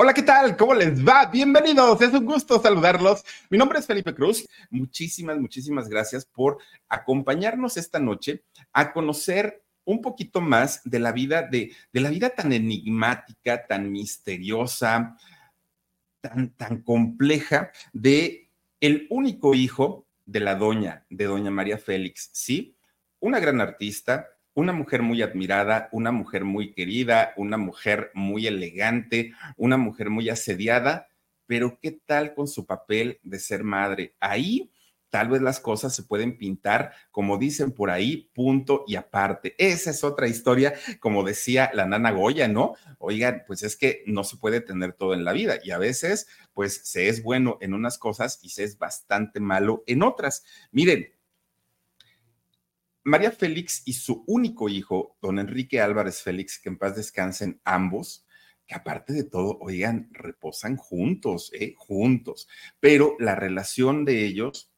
Hola, ¿qué tal? ¿Cómo les va? Bienvenidos, es un gusto saludarlos. Mi nombre es Felipe Cruz. Muchísimas, muchísimas gracias por acompañarnos esta noche a conocer un poquito más de la vida de, de la vida tan enigmática, tan misteriosa, tan, tan compleja de el único hijo de la doña, de doña María Félix, ¿sí? Una gran artista, una mujer muy admirada, una mujer muy querida, una mujer muy elegante, una mujer muy asediada, pero ¿qué tal con su papel de ser madre? Ahí tal vez las cosas se pueden pintar, como dicen por ahí, punto y aparte. Esa es otra historia, como decía la nana Goya, ¿no? Oigan, pues es que no se puede tener todo en la vida y a veces, pues se es bueno en unas cosas y se es bastante malo en otras. Miren, María Félix y su único hijo, don Enrique Álvarez Félix, que en paz descansen ambos, que aparte de todo, oigan, reposan juntos, ¿eh? Juntos. Pero la relación de ellos,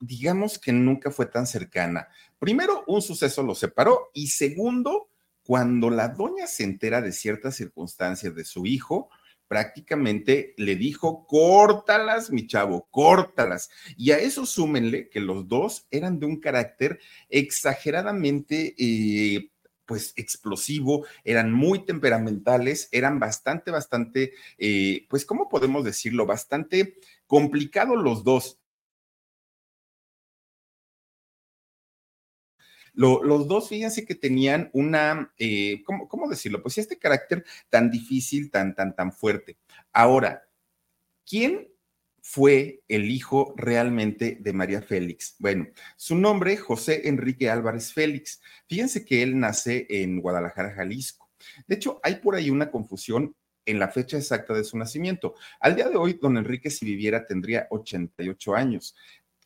digamos que nunca fue tan cercana. Primero, un suceso los separó y segundo, cuando la doña se entera de ciertas circunstancias de su hijo, prácticamente le dijo, córtalas, mi chavo, córtalas. Y a eso súmenle que los dos eran de un carácter exageradamente... Eh, pues explosivo, eran muy temperamentales, eran bastante, bastante, eh, pues, ¿cómo podemos decirlo? Bastante complicados los dos. Los dos, fíjense que tenían una, eh, ¿cómo, decirlo? Pues este carácter tan difícil, tan, tan, tan fuerte. Ahora, ¿quién fue el hijo realmente de María Félix? Bueno, su nombre, José Enrique Álvarez Félix. Fíjense que él nace en Guadalajara, Jalisco. De hecho, hay por ahí una confusión en la fecha exacta de su nacimiento. Al día de hoy, don Enrique, si viviera, tendría 88 años.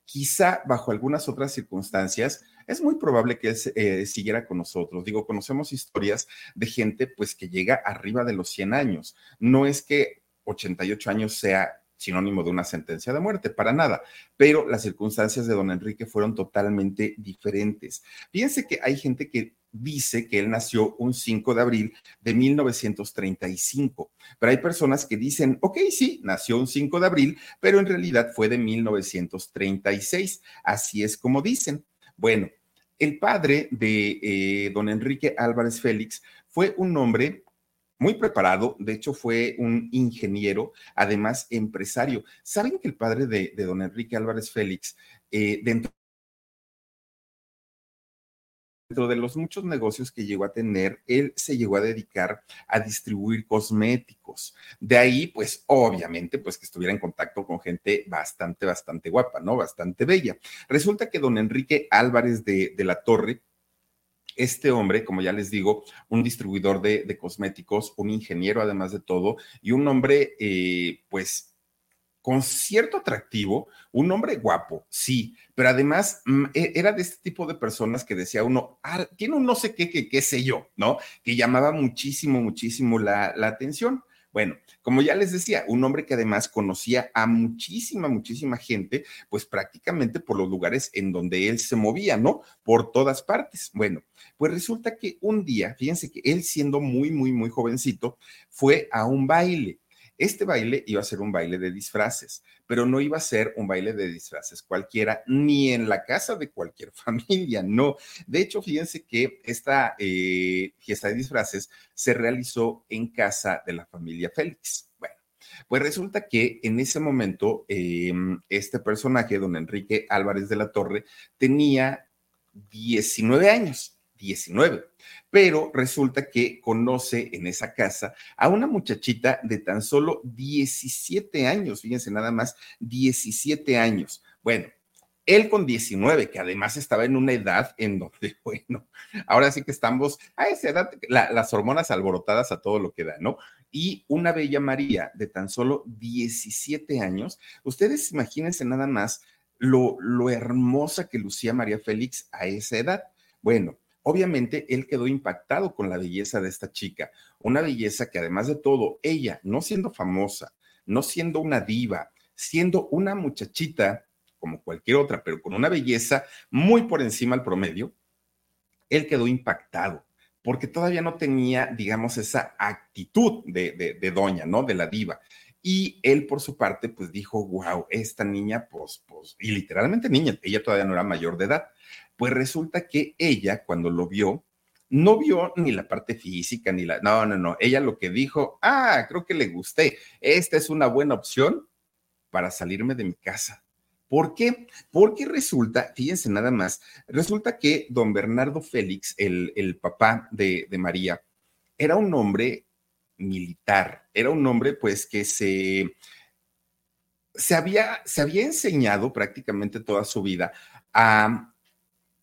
Quizá bajo algunas otras circunstancias, es muy probable que eh, siguiera con nosotros. Digo, conocemos historias de gente pues que llega arriba de los 100 años. No es que 88 años sea sinónimo de una sentencia de muerte, para nada, pero las circunstancias de don Enrique fueron totalmente diferentes. Fíjense que hay gente que dice que él nació un 5 de abril de 1935, pero hay personas que dicen, ok, sí, nació un 5 de abril, pero en realidad fue de 1936, así es como dicen. Bueno, el padre de eh, don Enrique Álvarez Félix fue un hombre muy preparado, de hecho fue un ingeniero, además empresario. ¿Saben que el padre de, don Enrique Álvarez Félix, eh, dentro dentro de los muchos negocios que llegó a tener, él se llegó a dedicar a distribuir cosméticos. De ahí, pues, obviamente, pues que estuviera en contacto con gente bastante, bastante guapa, ¿no? Bastante bella. Resulta que don Enrique Álvarez de, la Torre, este hombre, como ya les digo, un distribuidor de, cosméticos, un ingeniero además de todo, y un hombre, eh, pues, con cierto atractivo, un hombre guapo, sí, pero además mm, e, era de este tipo de personas que decía uno, ah, tiene un no sé qué, qué, qué sé yo, ¿no? Que llamaba muchísimo, muchísimo la, la atención. Bueno, como ya les decía, un hombre que además conocía a muchísima, muchísima gente, pues prácticamente por los lugares en donde él se movía, ¿no? Por todas partes. Bueno, pues resulta que un día, fíjense que él siendo muy, muy, muy jovencito, fue a un baile este baile iba a ser un baile de disfraces, pero no iba a ser un baile de disfraces cualquiera, ni en la casa de cualquier familia, no. De hecho, fíjense que esta eh, fiesta de disfraces se realizó en casa de la familia Félix. Bueno, pues resulta que en ese momento em, este personaje, don Enrique Álvarez de la Torre, tenía 19 años. 19 pero resulta que conoce en esa casa a una muchachita de tan solo 17 años, fíjense nada más, 17 años. Bueno, Él con 19, que además estaba en una edad en donde, bueno, ahora sí que estamos a esa edad, las hormonas alborotadas a todo lo que da, ¿no? Y una bella María de tan solo 17 años, ustedes imagínense nada más lo, lo hermosa que lucía María Félix a esa edad. Bueno, obviamente él quedó impactado con la belleza de esta chica, una belleza que además de todo, ella, no siendo famosa, no siendo una diva, siendo una muchachita como cualquier otra, pero con una belleza muy por encima del promedio, él quedó impactado porque todavía no tenía, digamos, esa actitud de, doña, ¿no? De la diva. Y él, por su parte, pues dijo, wow, esta niña, pues, pues, y literalmente niña, ella todavía no era mayor de edad. Pues resulta que ella, cuando lo vio, no vio ni la parte física, ni la, no, no, no, ella lo que dijo, ah, creo que le gusté, esta es una buena opción para salirme de mi casa. ¿Por qué? Porque resulta, fíjense nada más, resulta que don Bernardo Félix, el, papá de, de, María, era un hombre militar, era un hombre pues que se, se, había, se había enseñado prácticamente toda su vida a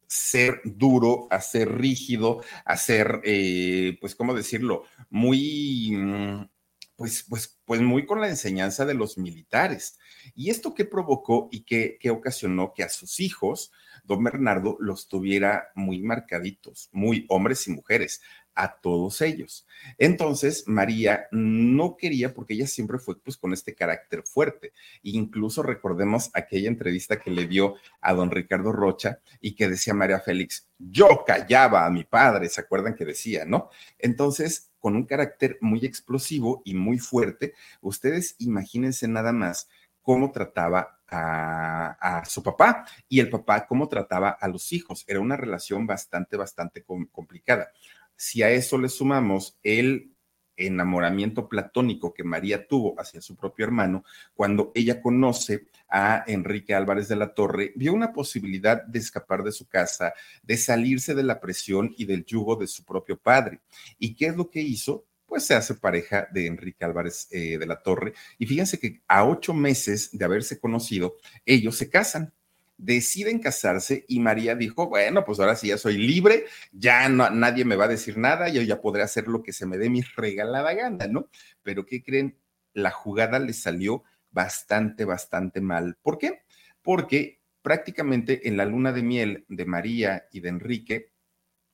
ser duro, a ser rígido, a ser, eh, pues, ¿cómo decirlo? Muy, mm, pues, pues, pues muy con la enseñanza de los militares. ¿Y esto qué provocó y qué, qué ocasionó que a sus hijos, don Bernardo, los tuviera muy marcaditos, muy hombres y mujeres, a todos ellos. Entonces, María no quería, porque ella siempre fue pues con este carácter fuerte. Incluso recordemos aquella entrevista que le dio a don Ricardo Rocha y que decía María Félix, yo callaba a mi padre, ¿se acuerdan que decía, no? Entonces, con un carácter muy explosivo y muy fuerte. Ustedes imagínense nada más cómo trataba a, su papá y el papá cómo trataba a los hijos. Era una relación bastante, bastante complicada. Si a eso le sumamos el enamoramiento platónico que María tuvo hacia su propio hermano, cuando ella conoce a Enrique Álvarez de la Torre, vio una posibilidad de escapar de su casa, de salirse de la presión y del yugo de su propio padre. ¿Y qué es lo que hizo? Pues se hace pareja de Enrique Álvarez eh, de la Torre. Y fíjense que a ocho meses de haberse conocido, ellos se casan deciden casarse y María dijo, bueno, pues ahora sí ya soy libre, ya no, nadie me va a decir nada, yo ya podré hacer lo que se me dé mi regalada gana, ¿no? Pero ¿qué creen? La jugada le salió bastante, bastante mal. ¿Por qué? Porque prácticamente en la luna de miel de María y de Enrique,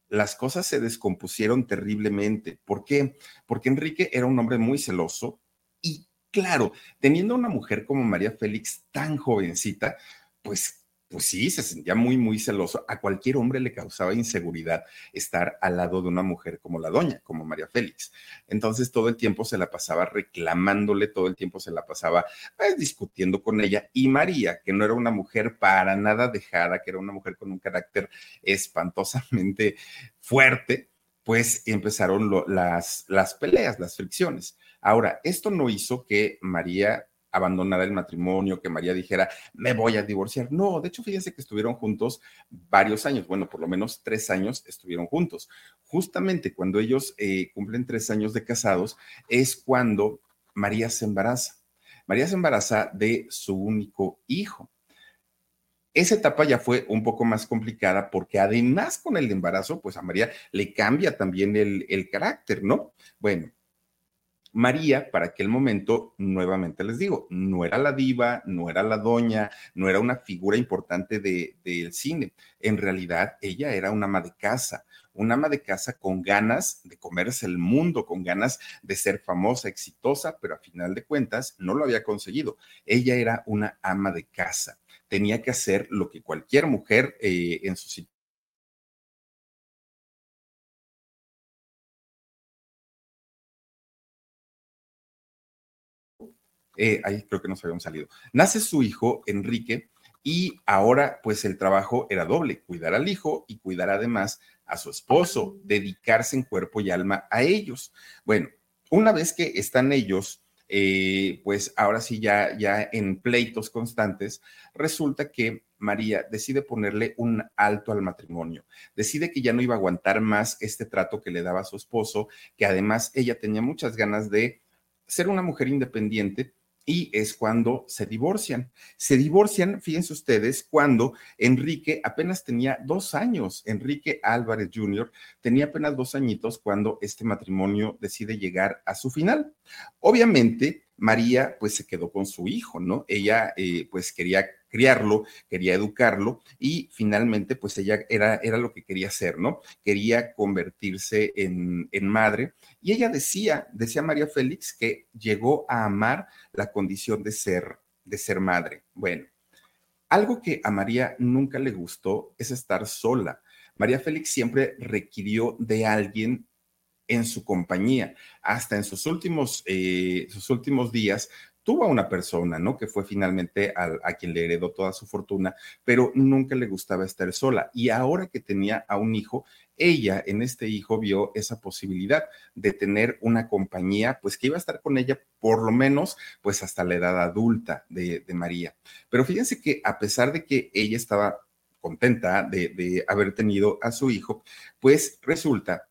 las cosas se descompusieron terriblemente. ¿Por qué? Porque Enrique era un hombre muy celoso y claro, teniendo una mujer como María Félix tan jovencita, pues pues sí, se sentía muy, muy celoso. A cualquier hombre le causaba inseguridad estar al lado de una mujer como la doña, como María Félix. Entonces todo el tiempo se la pasaba reclamándole, todo el tiempo se la pasaba pues, discutiendo con ella. Y María, que no era una mujer para nada dejada, que era una mujer con un carácter espantosamente fuerte, pues empezaron las, las peleas, las fricciones. Ahora, esto no hizo que María abandonara el matrimonio, que María dijera, me voy a divorciar. No, de hecho, fíjense que estuvieron juntos varios años, bueno, por lo menos tres años estuvieron juntos. Justamente cuando ellos eh, cumplen tres años de casados es cuando María se embaraza. María se embaraza de su único hijo. Esa etapa ya fue un poco más complicada porque además con el embarazo, pues a María le cambia también el, el carácter, ¿no? Bueno, María, para aquel momento, nuevamente les digo, no era la diva, no era la doña, no era una figura importante del cine. En realidad, ella era una ama de casa, una ama de casa con ganas de comerse el mundo, con ganas de ser famosa, exitosa, pero a final de cuentas no lo había conseguido. Ella era una ama de casa. Tenía que hacer lo que cualquier mujer eh, en su eh, ahí creo que nos habíamos salido. Nace su hijo, Enrique, y ahora pues el trabajo era doble, cuidar al hijo y cuidar además a su esposo, dedicarse en cuerpo y alma a ellos. Bueno, una vez que están ellos, eh, pues ahora sí ya, ya en pleitos constantes, resulta que María decide ponerle un alto al matrimonio, decide que ya no iba a aguantar más este trato que le daba a su esposo, que además ella tenía muchas ganas de ser una mujer independiente y es cuando se divorcian. Se divorcian, fíjense ustedes, cuando Enrique apenas tenía dos años. Enrique Álvarez Jr. tenía apenas dos añitos cuando este matrimonio decide llegar a su final. Obviamente, María pues se quedó con su hijo, ¿no? Ella eh, pues quería criarlo, quería educarlo y finalmente pues ella era, era lo que quería hacer, ¿no? Quería convertirse en, en madre y ella decía, decía María Félix que llegó a amar la condición de ser, de ser madre. Bueno, algo que a María nunca le gustó es estar sola. María Félix siempre requirió de alguien en su compañía. Hasta en sus últimos, eh, sus últimos días tuvo a una persona, ¿no? Que fue finalmente a, quien le heredó toda su fortuna, pero nunca le gustaba estar sola. Y ahora que tenía a un hijo, ella en este hijo vio esa posibilidad de tener una compañía, pues que iba a estar con ella por lo menos, pues hasta la edad adulta de, María. Pero fíjense que a pesar de que ella estaba contenta de, de haber tenido a su hijo, pues resulta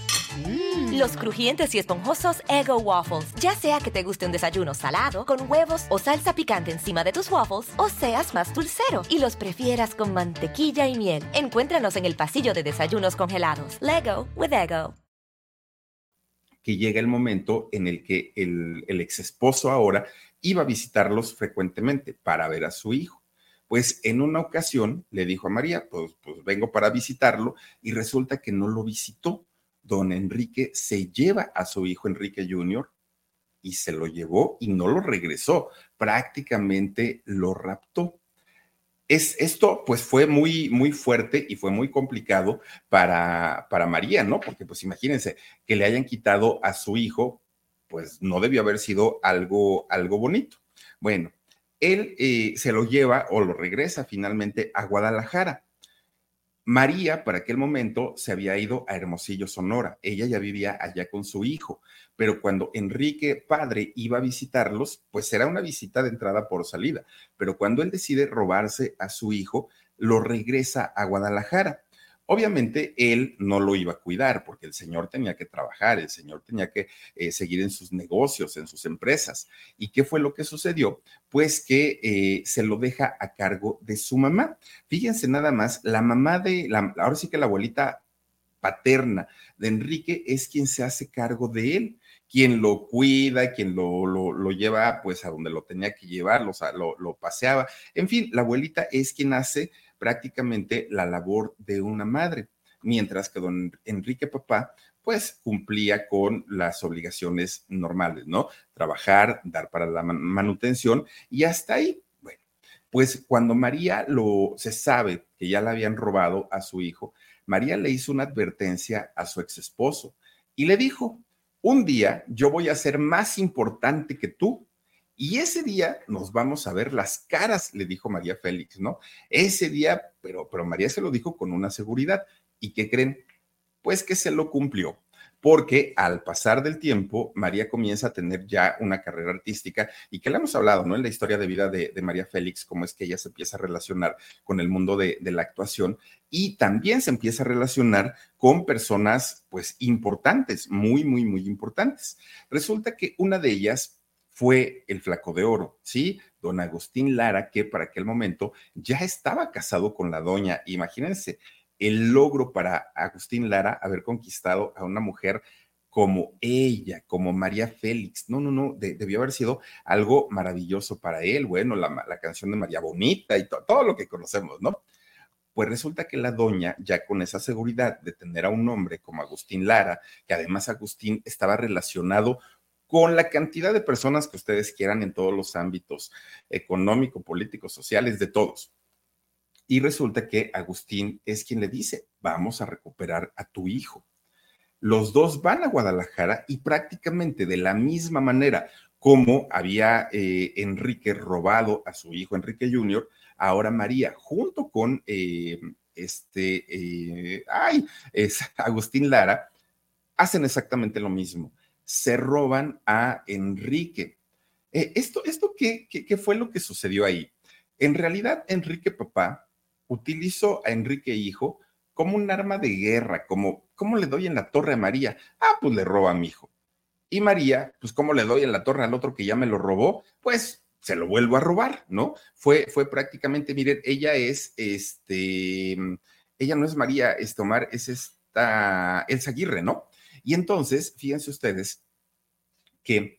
Mm. Los crujientes y esponjosos Ego Waffles. Ya sea que te guste un desayuno salado, con huevos o salsa picante encima de tus waffles, o seas más dulcero y los prefieras con mantequilla y miel. Encuéntranos en el pasillo de desayunos congelados. Lego with Ego. Que llega el momento en el que el, el ex esposo ahora iba a visitarlos frecuentemente para ver a su hijo. Pues en una ocasión le dijo a María, pues, pues vengo para visitarlo y resulta que no lo visitó don Enrique se lleva a su hijo Enrique Jr. y se lo llevó y no lo regresó, prácticamente lo raptó. Es, esto pues fue muy, muy fuerte y fue muy complicado para, para María, ¿no? Porque pues imagínense que le hayan quitado a su hijo, pues no debió haber sido algo, algo bonito. Bueno, él eh, se lo lleva o lo regresa finalmente a Guadalajara. María, para aquel momento, se había ido a Hermosillo, Sonora. Ella ya vivía allá con su hijo, pero cuando Enrique, padre, iba a visitarlos, pues era una visita de entrada por salida. Pero cuando él decide robarse a su hijo, lo regresa a Guadalajara. Obviamente él no lo iba a cuidar porque el señor tenía que trabajar, el señor tenía que eh, seguir en sus negocios, en sus empresas. ¿Y qué fue lo que sucedió? Pues que eh, se lo deja a cargo de su mamá. Fíjense nada más, la mamá de, ahora sí que la abuelita paterna de Enrique es quien se hace cargo de él quien lo cuida, quien lo, lo, lleva pues a donde lo tenía que llevar, lo, lo, paseaba. En fin, la abuelita es quien hace prácticamente la labor de una madre, mientras que don Enrique Papá pues cumplía con las obligaciones normales, ¿no? Trabajar, dar para la manutención y hasta ahí, bueno, pues cuando María lo se sabe que ya la habían robado a su hijo, María le hizo una advertencia a su ex esposo y le dijo, un día yo voy a ser más importante que tú y ese día nos vamos a ver las caras, le dijo María Félix, ¿no? Ese día, pero, pero María se lo dijo con una seguridad. ¿Y qué creen? Pues que se lo cumplió porque al pasar del tiempo, María comienza a tener ya una carrera artística y que le hemos hablado, ¿no? En la historia de vida de, María Félix, cómo es que ella se empieza a relacionar con el mundo de, de, la actuación y también se empieza a relacionar con personas, pues, importantes, muy, muy, muy importantes. Resulta que una de ellas fue el flaco de oro, ¿sí? Don Agustín Lara, que para aquel momento ya estaba casado con la doña. Imagínense el logro para Agustín Lara haber conquistado a una mujer como ella, como María Félix. No, no, no, debió haber sido algo maravilloso para él. Bueno, la, la canción de María Bonita y todo lo que conocemos, ¿no? Pues resulta que la doña, ya con esa seguridad de tener a un hombre como Agustín Lara, que además Agustín estaba relacionado con la cantidad de personas que ustedes quieran en todos los ámbitos, económico, político, sociales, de todos. Y resulta que Agustín es quien le dice, vamos a recuperar a tu hijo. Los dos van a Guadalajara y prácticamente de la misma manera como había eh, Enrique robado a su hijo Enrique Jr., ahora María, junto con eh, este, eh, ay, es Agustín Lara, hacen exactamente lo mismo se roban a Enrique. Eh, ¿Esto, esto qué, qué, fue lo que sucedió ahí? En realidad, Enrique papá utilizó a Enrique hijo como un arma de guerra, como, ¿cómo le doy en la torre a María? Ah, pues le roba a mi hijo. Y María, pues ¿cómo le doy en la torre al otro que ya me lo robó? Pues se lo vuelvo a robar, ¿no? Fue, fue prácticamente, miren, ella es, este, ella no es María Estomar, es esta Elsa Aguirre, ¿no? Y entonces, fíjense ustedes que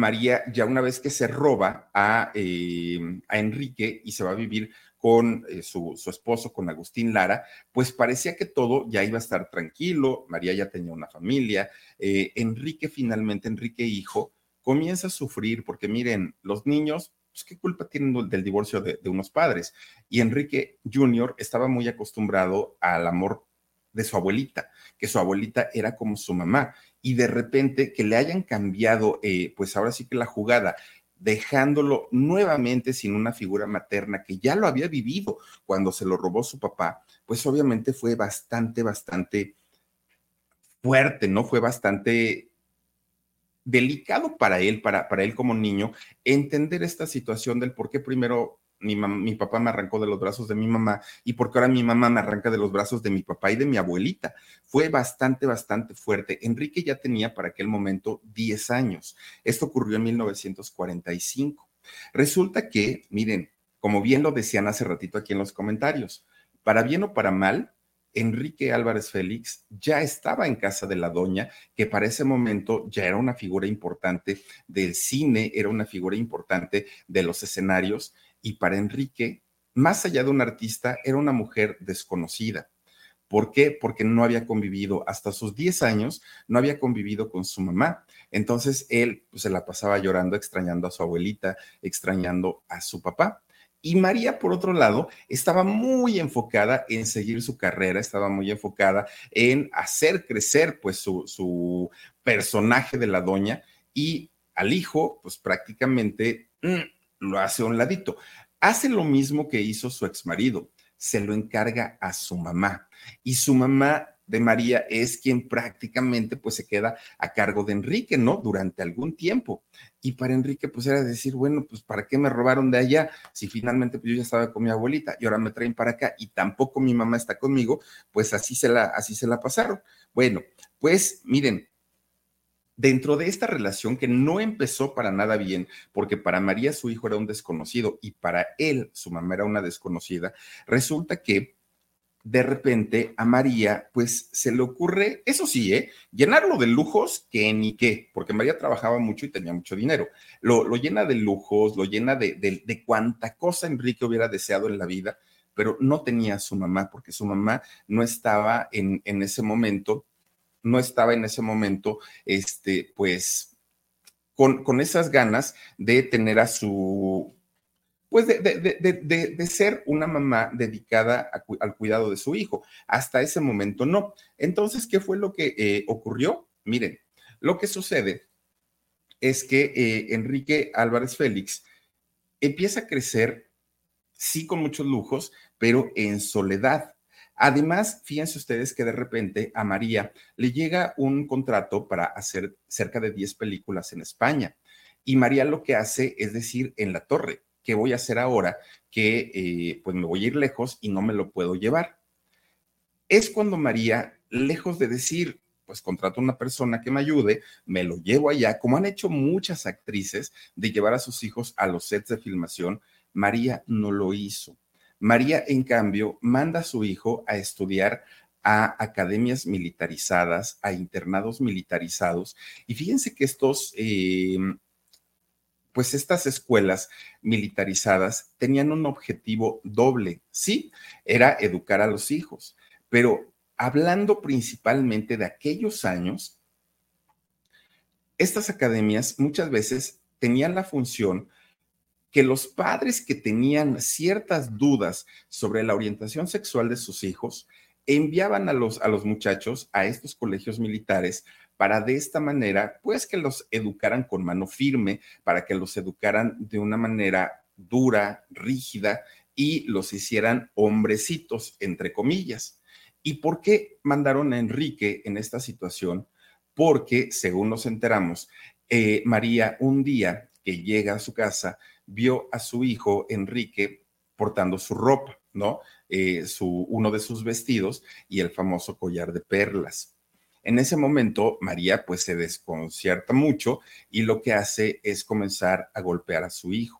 María, ya una vez que se roba a, eh, Enrique y se va a vivir con eh, su, esposo, con Agustín Lara, pues parecía que todo ya iba a estar tranquilo, María ya tenía una familia, eh, Enrique finalmente, Enrique hijo, comienza a sufrir porque miren, los niños, pues qué culpa tienen del divorcio de unos padres. Y Enrique Jr. estaba muy acostumbrado al amor de su abuelita, que su abuelita era como su mamá, y de repente que le hayan cambiado, eh, pues ahora sí que la jugada, dejándolo nuevamente sin una figura materna que ya lo había vivido cuando se lo robó su papá, pues obviamente fue bastante, bastante fuerte, ¿no? Fue bastante delicado para él, para, para él como niño, entender esta situación del por qué primero mi, papá me arrancó de los brazos de mi mamá y porque ahora mi mamá me arranca de los brazos de mi papá y de mi abuelita. Fue bastante, bastante fuerte. Enrique ya tenía para aquel momento 10 años. Esto ocurrió en 1945. Resulta que, miren, como bien lo decían hace ratito aquí en los comentarios, para bien o para mal, Enrique Álvarez Félix ya estaba en casa de la doña, que para ese momento ya era una figura importante del cine, era una figura importante de los escenarios, y para Enrique, más allá de un artista, era una mujer desconocida. ¿Por qué? Porque no había convivido hasta sus 10 años, no había convivido con su mamá. Entonces él pues, se la pasaba llorando, extrañando a su abuelita, extrañando a su papá. Y María, por otro lado, estaba muy enfocada en seguir su carrera, estaba muy enfocada en hacer crecer pues su, su personaje de la doña y al hijo, pues prácticamente mm, lo hace a un ladito. Hace lo mismo que hizo su ex marido, se lo encarga a su mamá. Y su mamá de María es quien prácticamente pues se queda a cargo de Enrique, ¿no? Durante algún tiempo. Y para Enrique pues era decir, bueno, pues ¿para qué me robaron de allá? Si finalmente pues yo ya estaba con mi abuelita y ahora me traen para acá y tampoco mi mamá está conmigo, pues así se la, así se la pasaron. Bueno, pues miren, dentro de esta relación que no empezó para nada bien, porque para María su hijo era un desconocido y para él su mamá era una desconocida, resulta que de repente a María pues se le ocurre, eso sí, ¿eh? llenarlo de lujos que ni qué, porque María trabajaba mucho y tenía mucho dinero, lo, llena de lujos, lo llena de, de, cosa Enrique hubiera deseado en la vida, pero no tenía a su mamá, porque su mamá no estaba en, en ese momento no estaba en ese momento, este, pues, con, con esas ganas de tener a su, pues de, de, de, ser una mamá dedicada al cuidado de su hijo. Hasta ese momento no. Entonces, ¿qué fue lo que eh, ocurrió? Miren, lo que sucede es que eh, Enrique Álvarez Félix empieza a crecer, sí con muchos lujos, pero en soledad. Además, fíjense ustedes que de repente a María le llega un contrato para hacer cerca de 10 películas en España. Y María lo que hace es decir, en la torre, ¿qué voy a hacer ahora? Que eh, pues me voy a ir lejos y no me lo puedo llevar. Es cuando María, lejos de decir, pues contrato a una persona que me ayude, me lo llevo allá, como han hecho muchas actrices de llevar a sus hijos a los sets de filmación, María no lo hizo. María, en cambio, manda a su hijo a estudiar a academias militarizadas, a internados militarizados. Y fíjense que estos, em, pues estas escuelas militarizadas tenían un objetivo doble, sí, era educar a los hijos, pero hablando principalmente de aquellos años, estas academias muchas veces tenían la función que los padres que tenían ciertas dudas sobre la orientación sexual de sus hijos enviaban a los, a los muchachos a estos colegios militares para de esta manera, pues que los educaran con mano firme, para que los educaran de una manera dura, rígida y los hicieran hombrecitos, entre comillas. ¿Y por qué mandaron a Enrique en esta situación? Porque, según nos enteramos, eh, María un día que llega a su casa, vio a su hijo Enrique portando su ropa, ¿no? Eh, su, uno de sus vestidos y el famoso collar de perlas. En ese momento, María pues se desconcierta mucho y lo que hace es comenzar a golpear a su hijo.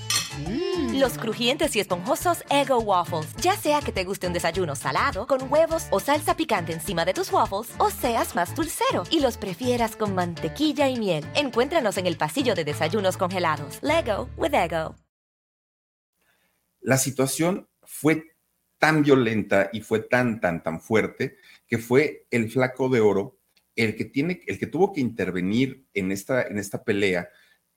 Mm. Los crujientes y esponjosos Ego Waffles. Ya sea que te guste un desayuno salado, con huevos o salsa picante encima de tus waffles, o seas más dulcero y los prefieras con mantequilla y miel. Encuéntranos en el pasillo de desayunos congelados. Lego with Ego. La situación fue tan violenta y fue tan, tan, tan fuerte que fue el flaco de oro el que, tiene, el que tuvo que intervenir en esta, en esta pelea.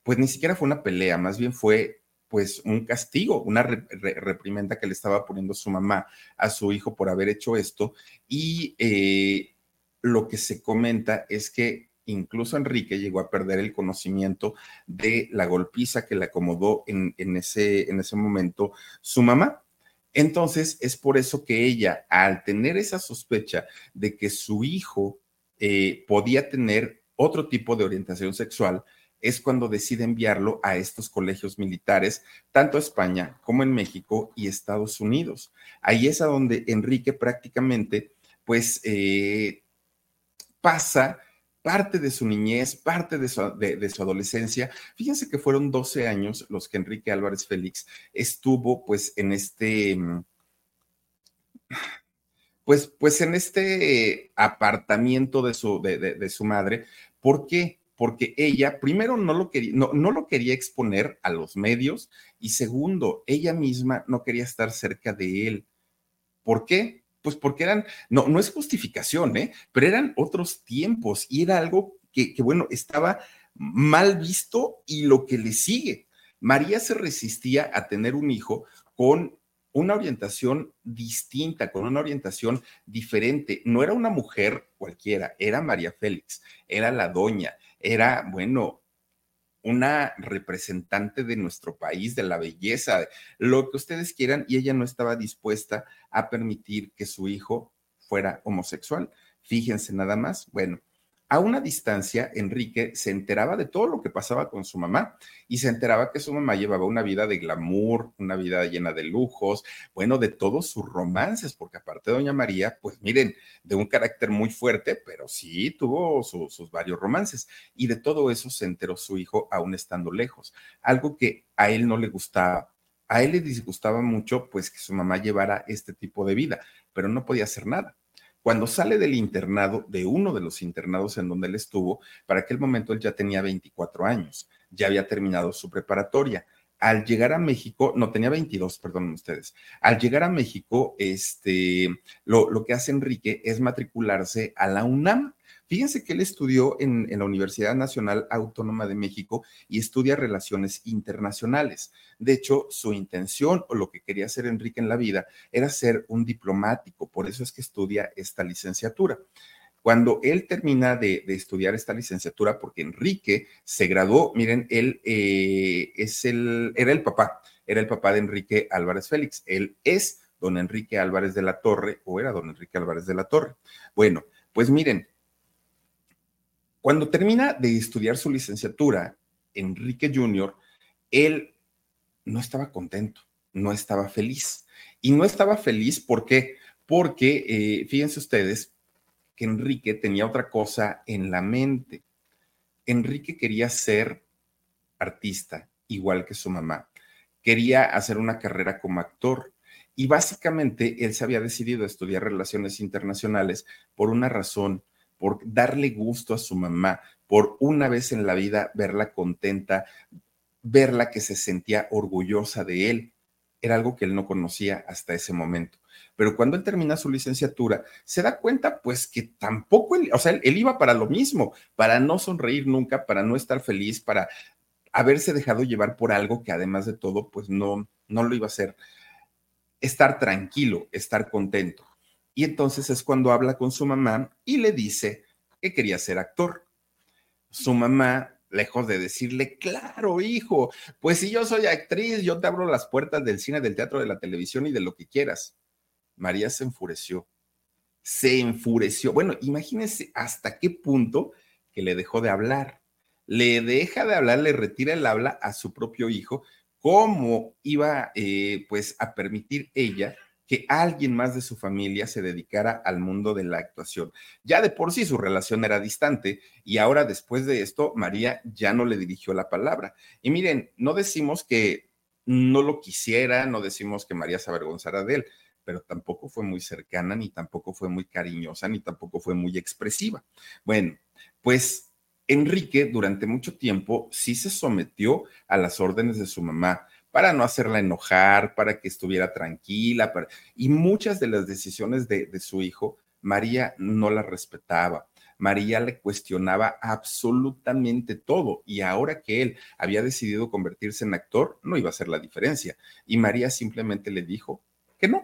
Pues ni siquiera fue una pelea, más bien fue pues un castigo, una reprimenda que le estaba poniendo su mamá a su hijo por haber hecho esto. Y eh, lo que se comenta es que incluso Enrique llegó a perder el conocimiento de la golpiza que le acomodó en, ese, en ese momento su mamá. Entonces, es por eso que ella, al tener esa sospecha de que su hijo eh, podía tener otro tipo de orientación sexual, es cuando decide enviarlo a estos colegios militares, tanto España como en México y Estados Unidos. Ahí es a donde Enrique prácticamente, pues, eh, pasa parte de su niñez, parte de su, adolescencia. Fíjense que fueron 12 años los que Enrique Álvarez Félix estuvo, pues, en este... Mm, pues, pues en este apartamiento de su, de, de su madre. ¿Por qué? Porque ella, primero, no lo, quería, no, no lo quería exponer a los medios y segundo, ella misma no quería estar cerca de él. ¿Por qué? Pues porque eran, no, no es justificación, ¿eh? pero eran otros tiempos y era algo que, que, bueno, estaba mal visto y lo que le sigue. María se resistía a tener un hijo con una orientación distinta, con una orientación diferente. No era una mujer cualquiera, era María Félix, era la doña, era, bueno, una representante de nuestro país, de la belleza, lo que ustedes quieran, y ella no estaba dispuesta a permitir que su hijo fuera homosexual. Fíjense nada más. Bueno, a una distancia, Enrique se enteraba de todo lo que pasaba con su mamá y se enteraba que su mamá llevaba una vida de glamour, una vida llena de lujos, bueno, de todos sus romances, porque aparte de Doña María, pues miren, de un carácter muy fuerte, pero sí tuvo sus varios romances y de todo eso se enteró su hijo aún estando lejos, algo que a él no le gustaba. A él le disgustaba mucho, pues, que su mamá llevara este tipo de vida, pero no podía hacer nada cuando sale del internado, de uno de los internados en donde él estuvo, para aquel momento él ya tenía 24 años, ya había terminado su preparatoria. Al llegar a México, no tenía 22, perdonen ustedes. Al llegar a México, este, lo, lo que hace Enrique es matricularse a la UNAM Fíjense que él estudió en, la Universidad Nacional Autónoma de México y estudia relaciones internacionales. De hecho, su intención o lo que quería hacer Enrique en la vida era ser un diplomático, por eso es que estudia esta licenciatura. Cuando él termina de, estudiar esta licenciatura, porque Enrique se graduó, miren, él eh, es el, era el papá, era el papá de Enrique Álvarez Félix. Él es don Enrique Álvarez de la Torre, o era don Enrique Álvarez de la Torre. Bueno, pues miren, cuando termina de estudiar su licenciatura, Enrique Jr., él no estaba contento, no estaba feliz. Y no estaba feliz, ¿por qué? Porque, eh, fíjense ustedes, que Enrique tenía otra cosa en la mente. Enrique quería ser artista, igual que su mamá. Quería hacer una carrera como actor. Y básicamente él se había decidido a estudiar relaciones internacionales por una razón por darle gusto a su mamá, por una vez en la vida verla contenta, verla que se sentía orgullosa de él. Era algo que él no conocía hasta ese momento. Pero cuando él termina su licenciatura, se da cuenta pues que tampoco, él, o sea, él, iba para lo mismo, para no sonreír nunca, para no estar feliz, para haberse dejado llevar por algo que además de todo pues no, no lo iba a hacer. Estar tranquilo, estar contento. Y entonces es cuando habla con su mamá y le dice que quería ser actor. Su mamá lejos de decirle, claro, hijo, pues si yo soy actriz, yo te abro las puertas del cine, del teatro, de la televisión y de lo que quieras. María se enfureció, se enfureció. Bueno, imagínense hasta qué punto que le dejó de hablar. Le deja de hablar, le retira el habla a su propio hijo. ¿Cómo iba eh, pues a permitir ella que alguien más de su familia se dedicara al mundo de la actuación. Ya de por sí su relación era distante y ahora después de esto María ya no le dirigió la palabra. Y miren, no decimos que no lo quisiera, no decimos que María se avergonzara de él, pero tampoco fue muy cercana, ni tampoco fue muy cariñosa, ni tampoco fue muy expresiva. Bueno, pues Enrique durante mucho tiempo sí se sometió a las órdenes de su mamá para no hacerla enojar, para que estuviera tranquila, y muchas de las decisiones de, de su hijo, María no las respetaba. María le cuestionaba absolutamente todo y ahora que él había decidido convertirse en actor, no iba a hacer la diferencia. Y María simplemente le dijo que no.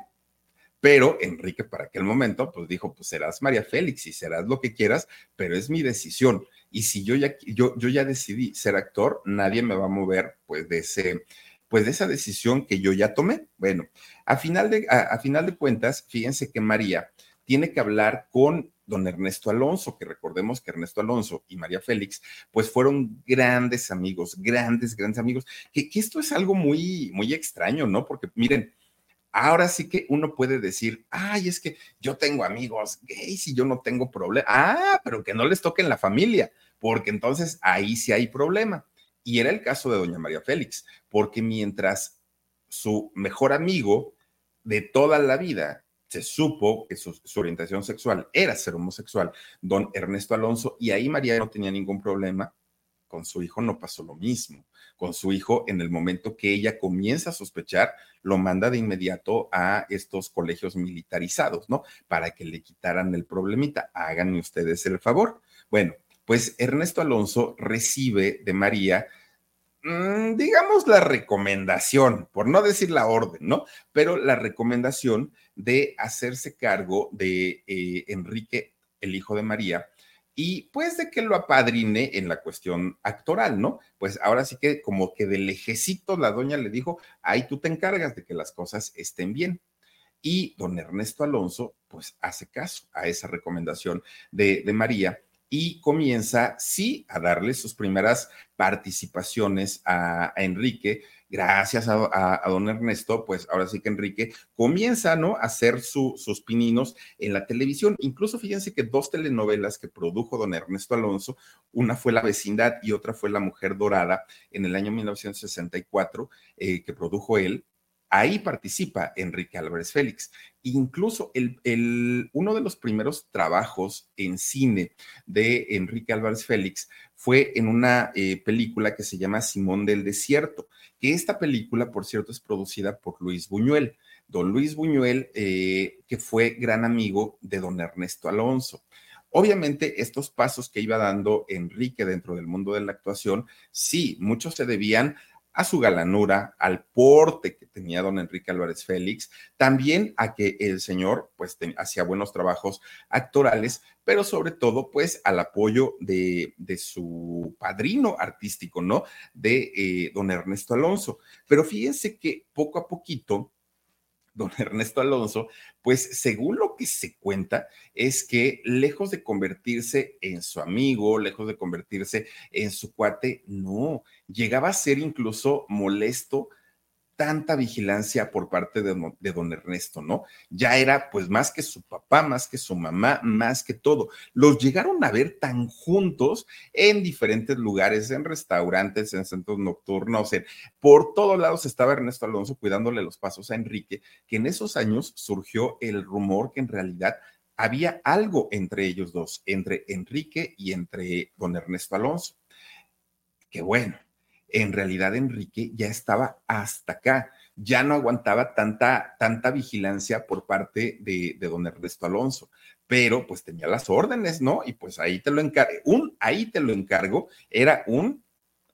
Pero Enrique para aquel momento, pues dijo, pues serás María Félix y serás lo que quieras, pero es mi decisión. Y si yo ya, yo, yo ya decidí ser actor, nadie me va a mover pues de ese, pues de esa decisión que yo ya tomé. Bueno, a final de, a, final de cuentas, fíjense que María tiene que hablar con don Ernesto Alonso, que recordemos que Ernesto Alonso y María Félix, pues fueron grandes amigos, grandes, grandes amigos, que, que, esto es algo muy, muy extraño, ¿no? Porque miren, ahora sí que uno puede decir, ay, es que yo tengo amigos gays y yo no tengo problema. Ah, pero que no les toque en la familia, porque entonces ahí sí hay problema. Y era el caso de doña María Félix, porque mientras su mejor amigo de toda la vida se supo que su, orientación sexual era ser homosexual, don Ernesto Alonso, y ahí María no tenía ningún problema, con su hijo no pasó lo mismo. Con su hijo, en el momento que ella comienza a sospechar, lo manda de inmediato a estos colegios militarizados, ¿no? Para que le quitaran el problemita. Háganme ustedes el favor. Bueno, pues Ernesto Alonso recibe de María, mm, digamos, la recomendación, por no decir la orden, ¿no? Pero la recomendación de hacerse cargo de eh, Enrique, el hijo de María, y pues de que lo apadrine en la cuestión actoral, ¿no? Pues ahora sí que como que de lejecito la doña le dijo, ahí tú te encargas de que las cosas estén bien. Y don Ernesto Alonso, pues hace caso a esa recomendación de, de María y comienza, sí, a darle sus primeras participaciones a, Enrique. Gracias a, don Ernesto, pues ahora sí que Enrique comienza, ¿no? A hacer sus pininos en la televisión. Incluso fíjense que dos telenovelas que produjo don Ernesto Alonso, una fue La vecindad y otra fue La mujer dorada en el año 1964, eh, que produjo él, Ahí participa Enrique Álvarez Félix. Incluso uno de los primeros trabajos en cine de Enrique Álvarez Félix fue en una eh, película que se llama Simón del Desierto, que esta película, por cierto, es producida por Luis Buñuel. Don Luis Buñuel, eh, que fue gran amigo de don Ernesto Alonso. Obviamente, estos pasos que iba dando Enrique dentro del mundo de la actuación, sí, muchos se debían a su galanura, al porte que tenía don Enrique Álvarez Félix, también a que el señor pues hacía buenos trabajos actorales, pero sobre todo pues al apoyo de, de su padrino artístico, ¿no? De eh, don Ernesto Alonso. Pero fíjense que poco a poquito don Ernesto Alonso, pues según lo que se cuenta, es que lejos de convertirse en su amigo, lejos de convertirse en su cuate, no, llegaba a ser incluso molesto tanta vigilancia por parte de, don Ernesto, ¿no? Ya era pues más que su papá, más que su mamá, más que todo. Los llegaron a ver tan juntos en diferentes lugares, en restaurantes, en centros nocturnos, por todos lados estaba Ernesto Alonso cuidándole los pasos a Enrique, que en esos años surgió el rumor que en realidad había algo entre ellos dos, entre Enrique y entre don Ernesto Alonso. Que bueno, en realidad Enrique ya estaba hasta acá, ya no aguantaba tanta, tanta vigilancia por parte de, don Ernesto Alonso, pero pues tenía las órdenes, ¿no? Y pues ahí te lo encargo, un ahí te lo encargo, era un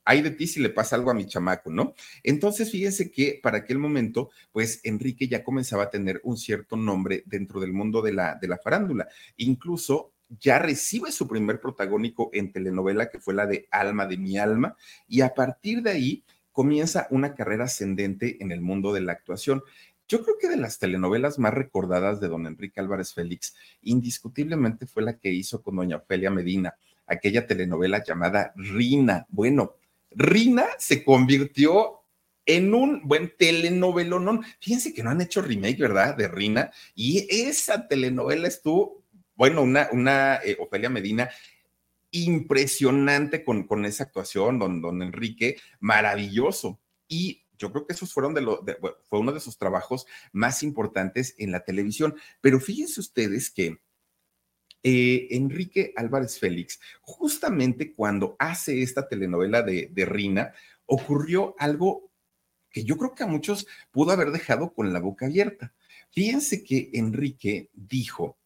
hay de ti si le pasa algo a mi chamaco, ¿no? Entonces, fíjense que para aquel momento, pues Enrique ya comenzaba a tener un cierto nombre dentro del mundo de la, de la farándula. Incluso ya recibe su primer protagónico en telenovela, que fue la de Alma de mi alma, y a partir de ahí comienza una carrera ascendente en el mundo de la actuación. Yo creo que de las telenovelas más recordadas de don Enrique Álvarez Félix, indiscutiblemente fue la que hizo con doña Ofelia Medina, aquella telenovela llamada Rina. Bueno, Rina se convirtió en un buen telenovelón. Fíjense que no han hecho remake, ¿verdad? De Rina. Y esa telenovela estuvo, bueno, una, una eh, Ofelia Medina impresionante con, con esa actuación, don, don Enrique, maravilloso. Y yo creo que esos fueron de fue uno de sus trabajos más importantes en la televisión. Pero fíjense ustedes que eh, Enrique Álvarez Félix, justamente cuando hace esta telenovela de, de Rina, ocurrió algo que yo creo que a muchos pudo haber dejado con la boca abierta. Fíjense que Enrique dijo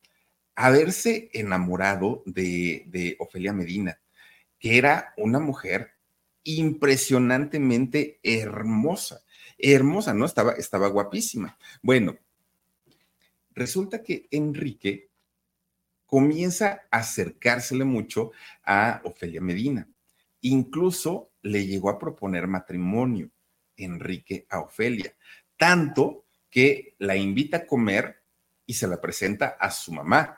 haberse enamorado de, de Ofelia Medina, que era una mujer impresionantemente hermosa. Hermosa, ¿no? Estaba, estaba guapísima. Bueno, resulta que Enrique comienza a acercársele mucho a Ofelia Medina. Incluso le llegó a proponer matrimonio Enrique a Ofelia, tanto que la invita a comer y se la presenta a su mamá,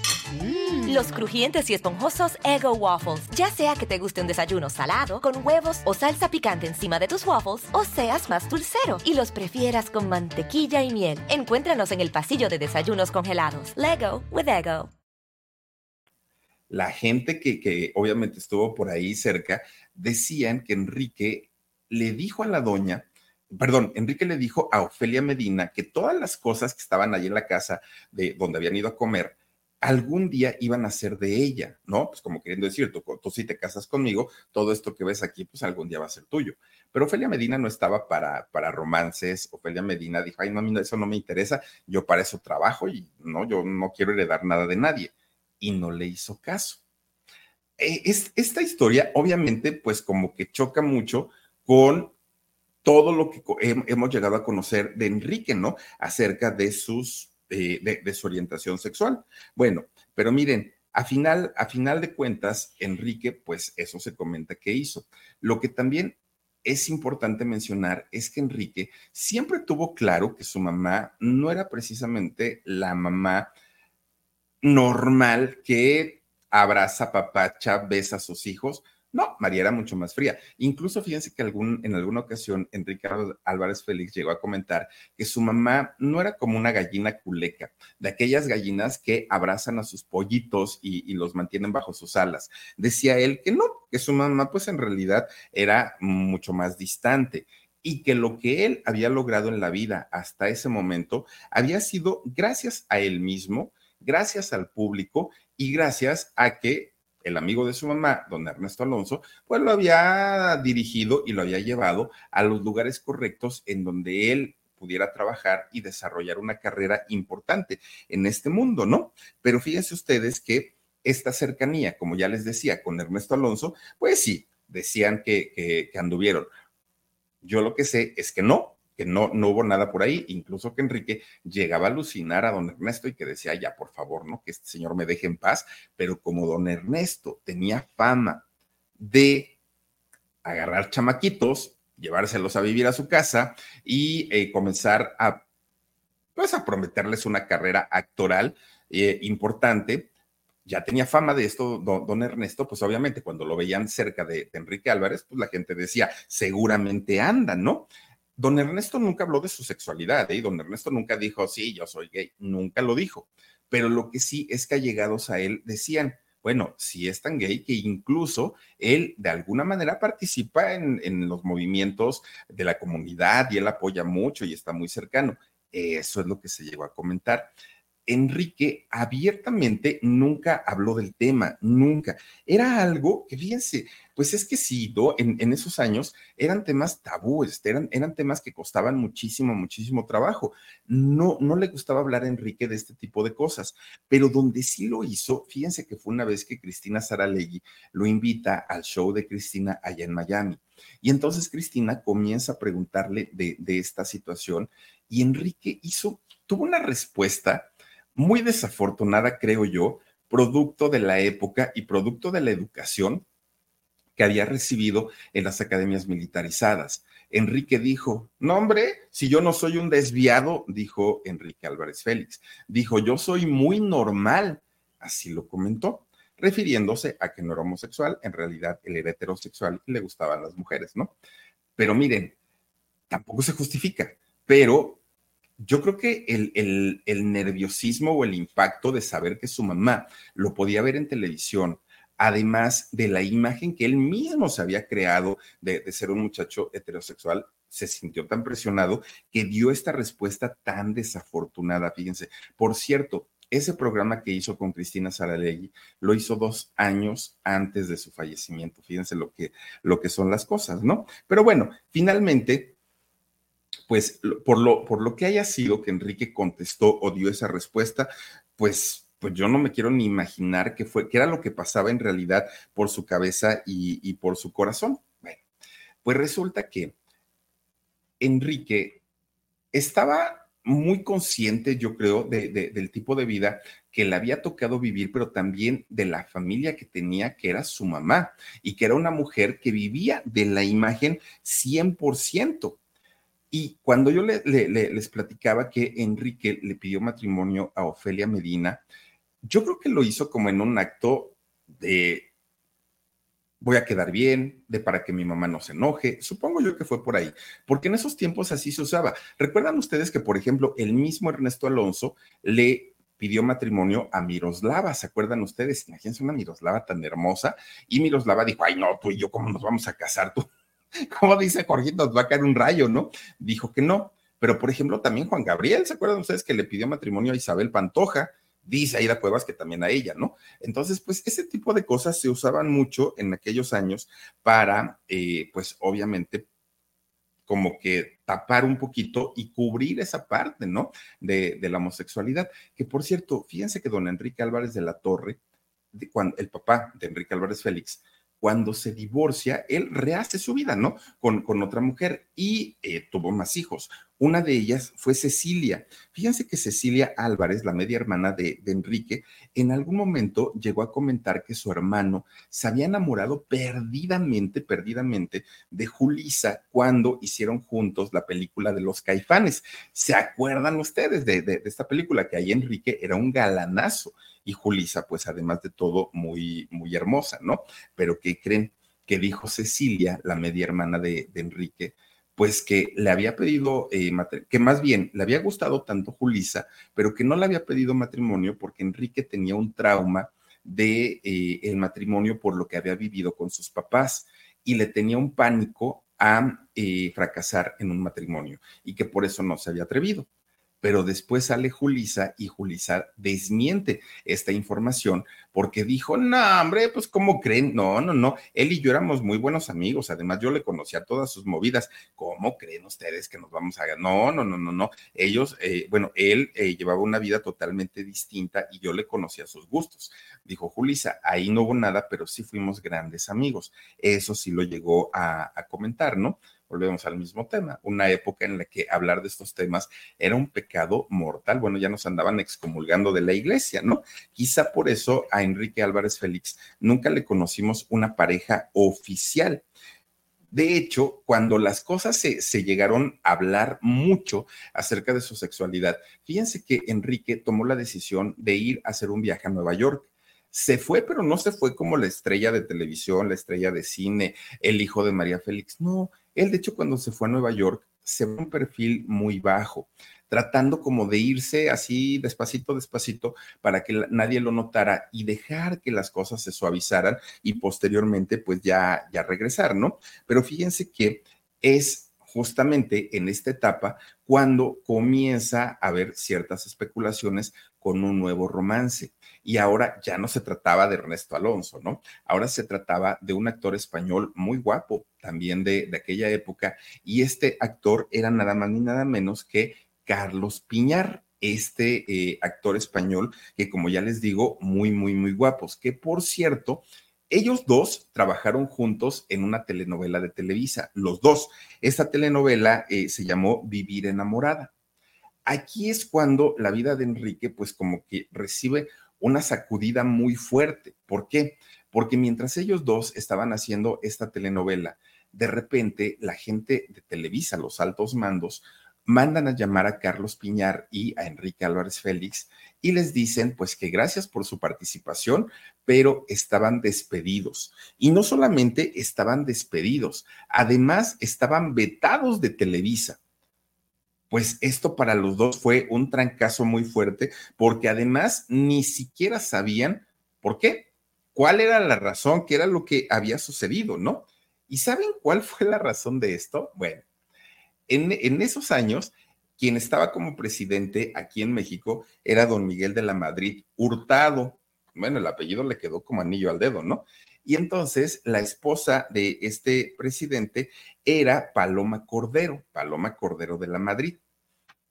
Mm. Los crujientes y esponjosos Ego Waffles. Ya sea que te guste un desayuno salado, con huevos o salsa picante encima de tus waffles, o seas más dulcero y los prefieras con mantequilla y miel. Encuéntranos en el pasillo de desayunos congelados. Lego with Ego. La gente que, que obviamente estuvo por ahí cerca decían que Enrique le dijo a la doña perdón, Enrique le dijo a Ofelia Medina que todas las cosas que estaban allí en la casa de donde habían ido a comer algún día iban a ser de ella, ¿no? Pues como queriendo decir, tú, tú si te casas conmigo, todo esto que ves aquí, pues algún día va a ser tuyo. Pero Ofelia Medina no estaba para, para romances, Ofelia Medina dijo, ay, no, eso no me interesa, yo para eso trabajo y no, yo no quiero heredar nada de nadie. Y no le hizo caso. E, es, esta historia, obviamente, pues como que choca mucho con todo lo que hemos llegado a conocer de Enrique, ¿no? Acerca de sus de, su orientación sexual. Bueno, pero miren, a final, a final de cuentas, Enrique, pues eso se comenta que hizo. Lo que también es importante mencionar es que Enrique siempre tuvo claro que su mamá no era precisamente la mamá normal que abraza, papacha, besa a sus hijos. No, María era mucho más fría. Incluso fíjense que en alguna ocasión Enrique Álvarez Félix llegó a comentar que su mamá no era como una gallina culeca, de aquellas gallinas que abrazan a sus pollitos y, y los mantienen bajo sus alas. Decía él que no, que su mamá pues en realidad era mucho más distante y que lo que él había logrado en la vida hasta ese momento había sido gracias a él mismo, gracias al público y gracias a que el amigo de su mamá, don Ernesto Alonso, pues lo había dirigido y lo había llevado a los lugares correctos en donde él pudiera trabajar y desarrollar una carrera importante en este mundo, ¿no? Pero fíjense ustedes que esta cercanía, como ya les decía, con Ernesto Alonso, pues sí, decían que, que, anduvieron. Yo lo que sé es que no, no, no hubo nada por ahí, incluso que Enrique llegaba a alucinar a don Ernesto y que decía, ya, por favor, ¿no? Que este señor me deje en paz, pero como don Ernesto tenía fama de agarrar chamaquitos, llevárselos a vivir a su casa y eh, comenzar a, pues, a prometerles una carrera actoral eh, importante, ya tenía fama de esto don, Ernesto, pues obviamente cuando lo veían cerca de, de, Enrique Álvarez, pues la gente decía, seguramente anda, ¿no? Don Ernesto nunca habló de su sexualidad, ¿eh? Don Ernesto nunca dijo, sí, yo soy gay, nunca lo dijo. Pero lo que sí es que allegados a él decían, bueno, si es tan gay que incluso él de alguna manera participa en, en, los movimientos de la comunidad y él apoya mucho y está muy cercano. Eso es lo que se llegó a comentar. Enrique abiertamente nunca habló del tema, nunca. Era algo que, fíjense, pues es que sí, en, esos años eran temas tabúes, eran, eran temas que costaban muchísimo, muchísimo trabajo. No, no le gustaba hablar a Enrique de este tipo de cosas, pero donde sí lo hizo, fíjense que fue una vez que Cristina Saralegui lo invita al show de Cristina allá en Miami. Y entonces Cristina comienza a preguntarle de, de esta situación y Enrique hizo, tuvo una respuesta muy desafortunada, creo yo, producto de la época y producto de la educación que había recibido en las academias militarizadas. Enrique dijo, no hombre, si yo no soy un desviado, dijo Enrique Álvarez Félix, dijo, yo soy muy normal, así lo comentó, refiriéndose a que no era homosexual, en realidad él era heterosexual y le gustaban las mujeres, ¿no? Pero miren, tampoco se justifica, pero yo creo que el, nerviosismo o el impacto de saber que su mamá lo podía ver en televisión, además de la imagen que él mismo se había creado de, ser un muchacho heterosexual, se sintió tan presionado que dio esta respuesta tan desafortunada, fíjense. Por cierto, ese programa que hizo con Cristina Saralegui lo hizo dos años antes de su fallecimiento. Fíjense lo que son las cosas, ¿no? Pero bueno, finalmente pues por lo, por lo que haya sido que Enrique contestó o dio esa respuesta, pues pues yo no me quiero ni imaginar qué fue, qué era lo que pasaba en realidad por su cabeza y, por su corazón. Bueno, pues resulta que Enrique estaba muy consciente, yo creo, del tipo de vida que le había tocado vivir, pero también de la familia que tenía, que era su mamá, y que era una mujer que vivía de la imagen 100%. Y cuando yo les platicaba que Enrique le pidió matrimonio a Ofelia Medina, yo creo que lo hizo como en un acto de voy a quedar bien, de para que mi mamá no se enoje. Supongo yo que fue por ahí, porque en esos tiempos así se usaba. ¿Recuerdan ustedes que, por ejemplo, el mismo Ernesto Alonso le pidió matrimonio a Miroslava? ¿Se acuerdan ustedes? Imagínense una Miroslava tan hermosa. Y Miroslava dijo, ay, no, tú y yo, ¿cómo nos vamos a casar? Tú, como dice Jorgito, nos va a caer un rayo, ¿no? Dijo que no. Pero, por ejemplo, también Juan Gabriel, ¿se acuerdan ustedes que le pidió matrimonio a Isabel Pantoja? Dice Aida Cuevas que también a ella, ¿no? Entonces, pues ese tipo de cosas se usaban mucho en aquellos años para, eh, pues obviamente, como que tapar un poquito y cubrir esa parte, ¿no? De, la homosexualidad. Que por cierto, fíjense que don Enrique Álvarez de la Torre, el papá de Enrique Álvarez Félix, cuando se divorcia, él rehace su vida, ¿no? Con, con otra mujer y eh, tuvo más hijos. Una de ellas fue Cecilia. Fíjense que Cecilia Álvarez, la media hermana de, de, Enrique, en algún momento llegó a comentar que su hermano se había enamorado perdidamente, perdidamente de Julisa cuando hicieron juntos la película de los caifanes. ¿Se acuerdan ustedes de, de, de esta película? Que ahí Enrique era un galanazo y Julisa, pues además de todo, muy, muy hermosa, ¿no? Pero ¿qué creen? Que dijo Cecilia, la media hermana de, Enrique, pues que le había pedido, eh, que más bien le había gustado tanto Julisa, pero que no le había pedido matrimonio porque Enrique tenía un trauma de eh, el matrimonio por lo que había vivido con sus papás y le tenía un pánico a eh, fracasar en un matrimonio y que por eso no se había atrevido pero después sale Julisa y Julisa desmiente esta información porque dijo, no, hombre, pues ¿cómo creen? No, no, no, él y yo éramos muy buenos amigos, además yo le conocía todas sus movidas, ¿cómo creen ustedes que nos vamos a... No, no, no, no, no, ellos, eh, bueno, él eh, llevaba una vida totalmente distinta y yo le conocía sus gustos. Dijo Julisa, ahí no hubo nada, pero sí fuimos grandes amigos. Eso sí lo llegó a, a comentar, ¿no? Volvemos al mismo tema, una época en la que hablar de estos temas era un pecado mortal. Bueno, ya nos andaban excomulgando de la iglesia, ¿no? Quizá por eso a Enrique Álvarez Félix nunca le conocimos una pareja oficial. De hecho, cuando las cosas se, se, llegaron a hablar mucho acerca de su sexualidad, fíjense que Enrique tomó la decisión de ir a hacer un viaje a Nueva York se fue, pero no se fue como la estrella de televisión, la estrella de cine, el hijo de María Félix. No, él, de hecho, cuando se fue a Nueva York, se ve un perfil muy bajo, tratando como de irse así despacito, despacito, para que nadie lo notara y dejar que las cosas se suavizaran y posteriormente, pues ya, ya regresar, ¿no? Pero fíjense que es justamente en esta etapa cuando comienza a haber ciertas especulaciones con un nuevo romance. Y ahora ya no se trataba de Ernesto Alonso, ¿no? Ahora se trataba de un actor español muy guapo, también de, aquella época, y este actor era nada más ni nada menos que Carlos Piñar, este eh, actor español que, como ya les digo, muy, muy, muy guapos, que por cierto, ellos dos trabajaron juntos en una telenovela de Televisa, los dos. Esta telenovela eh, se llamó Vivir enamorada. Aquí es cuando la vida de Enrique, pues como que recibe una sacudida muy fuerte. ¿Por qué? Porque mientras ellos dos estaban haciendo esta telenovela, de repente la gente de Televisa, los altos mandos, mandan a llamar a Carlos Piñar y a Enrique Álvarez Félix y les dicen pues que gracias por su participación, pero estaban despedidos. Y no solamente estaban despedidos, además estaban vetados de Televisa pues esto para los dos fue un trancazo muy fuerte, porque además ni siquiera sabían por qué, cuál era la razón, qué era lo que había sucedido, ¿no? ¿Y saben cuál fue la razón de esto? Bueno, en, en esos años, quien estaba como presidente aquí en México era don Miguel de la Madrid Hurtado. Bueno, el apellido le quedó como anillo al dedo, ¿no? Y entonces la esposa de este presidente era Paloma Cordero, Paloma Cordero de la Madrid.